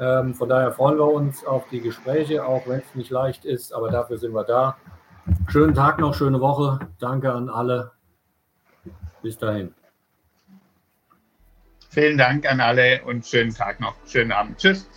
Ähm, von daher freuen wir uns auf die Gespräche, auch wenn es nicht leicht ist, aber dafür sind wir da. Schönen Tag noch, schöne Woche. Danke an alle. Bis dahin. Vielen Dank an alle und schönen Tag noch. Schönen Abend. Tschüss.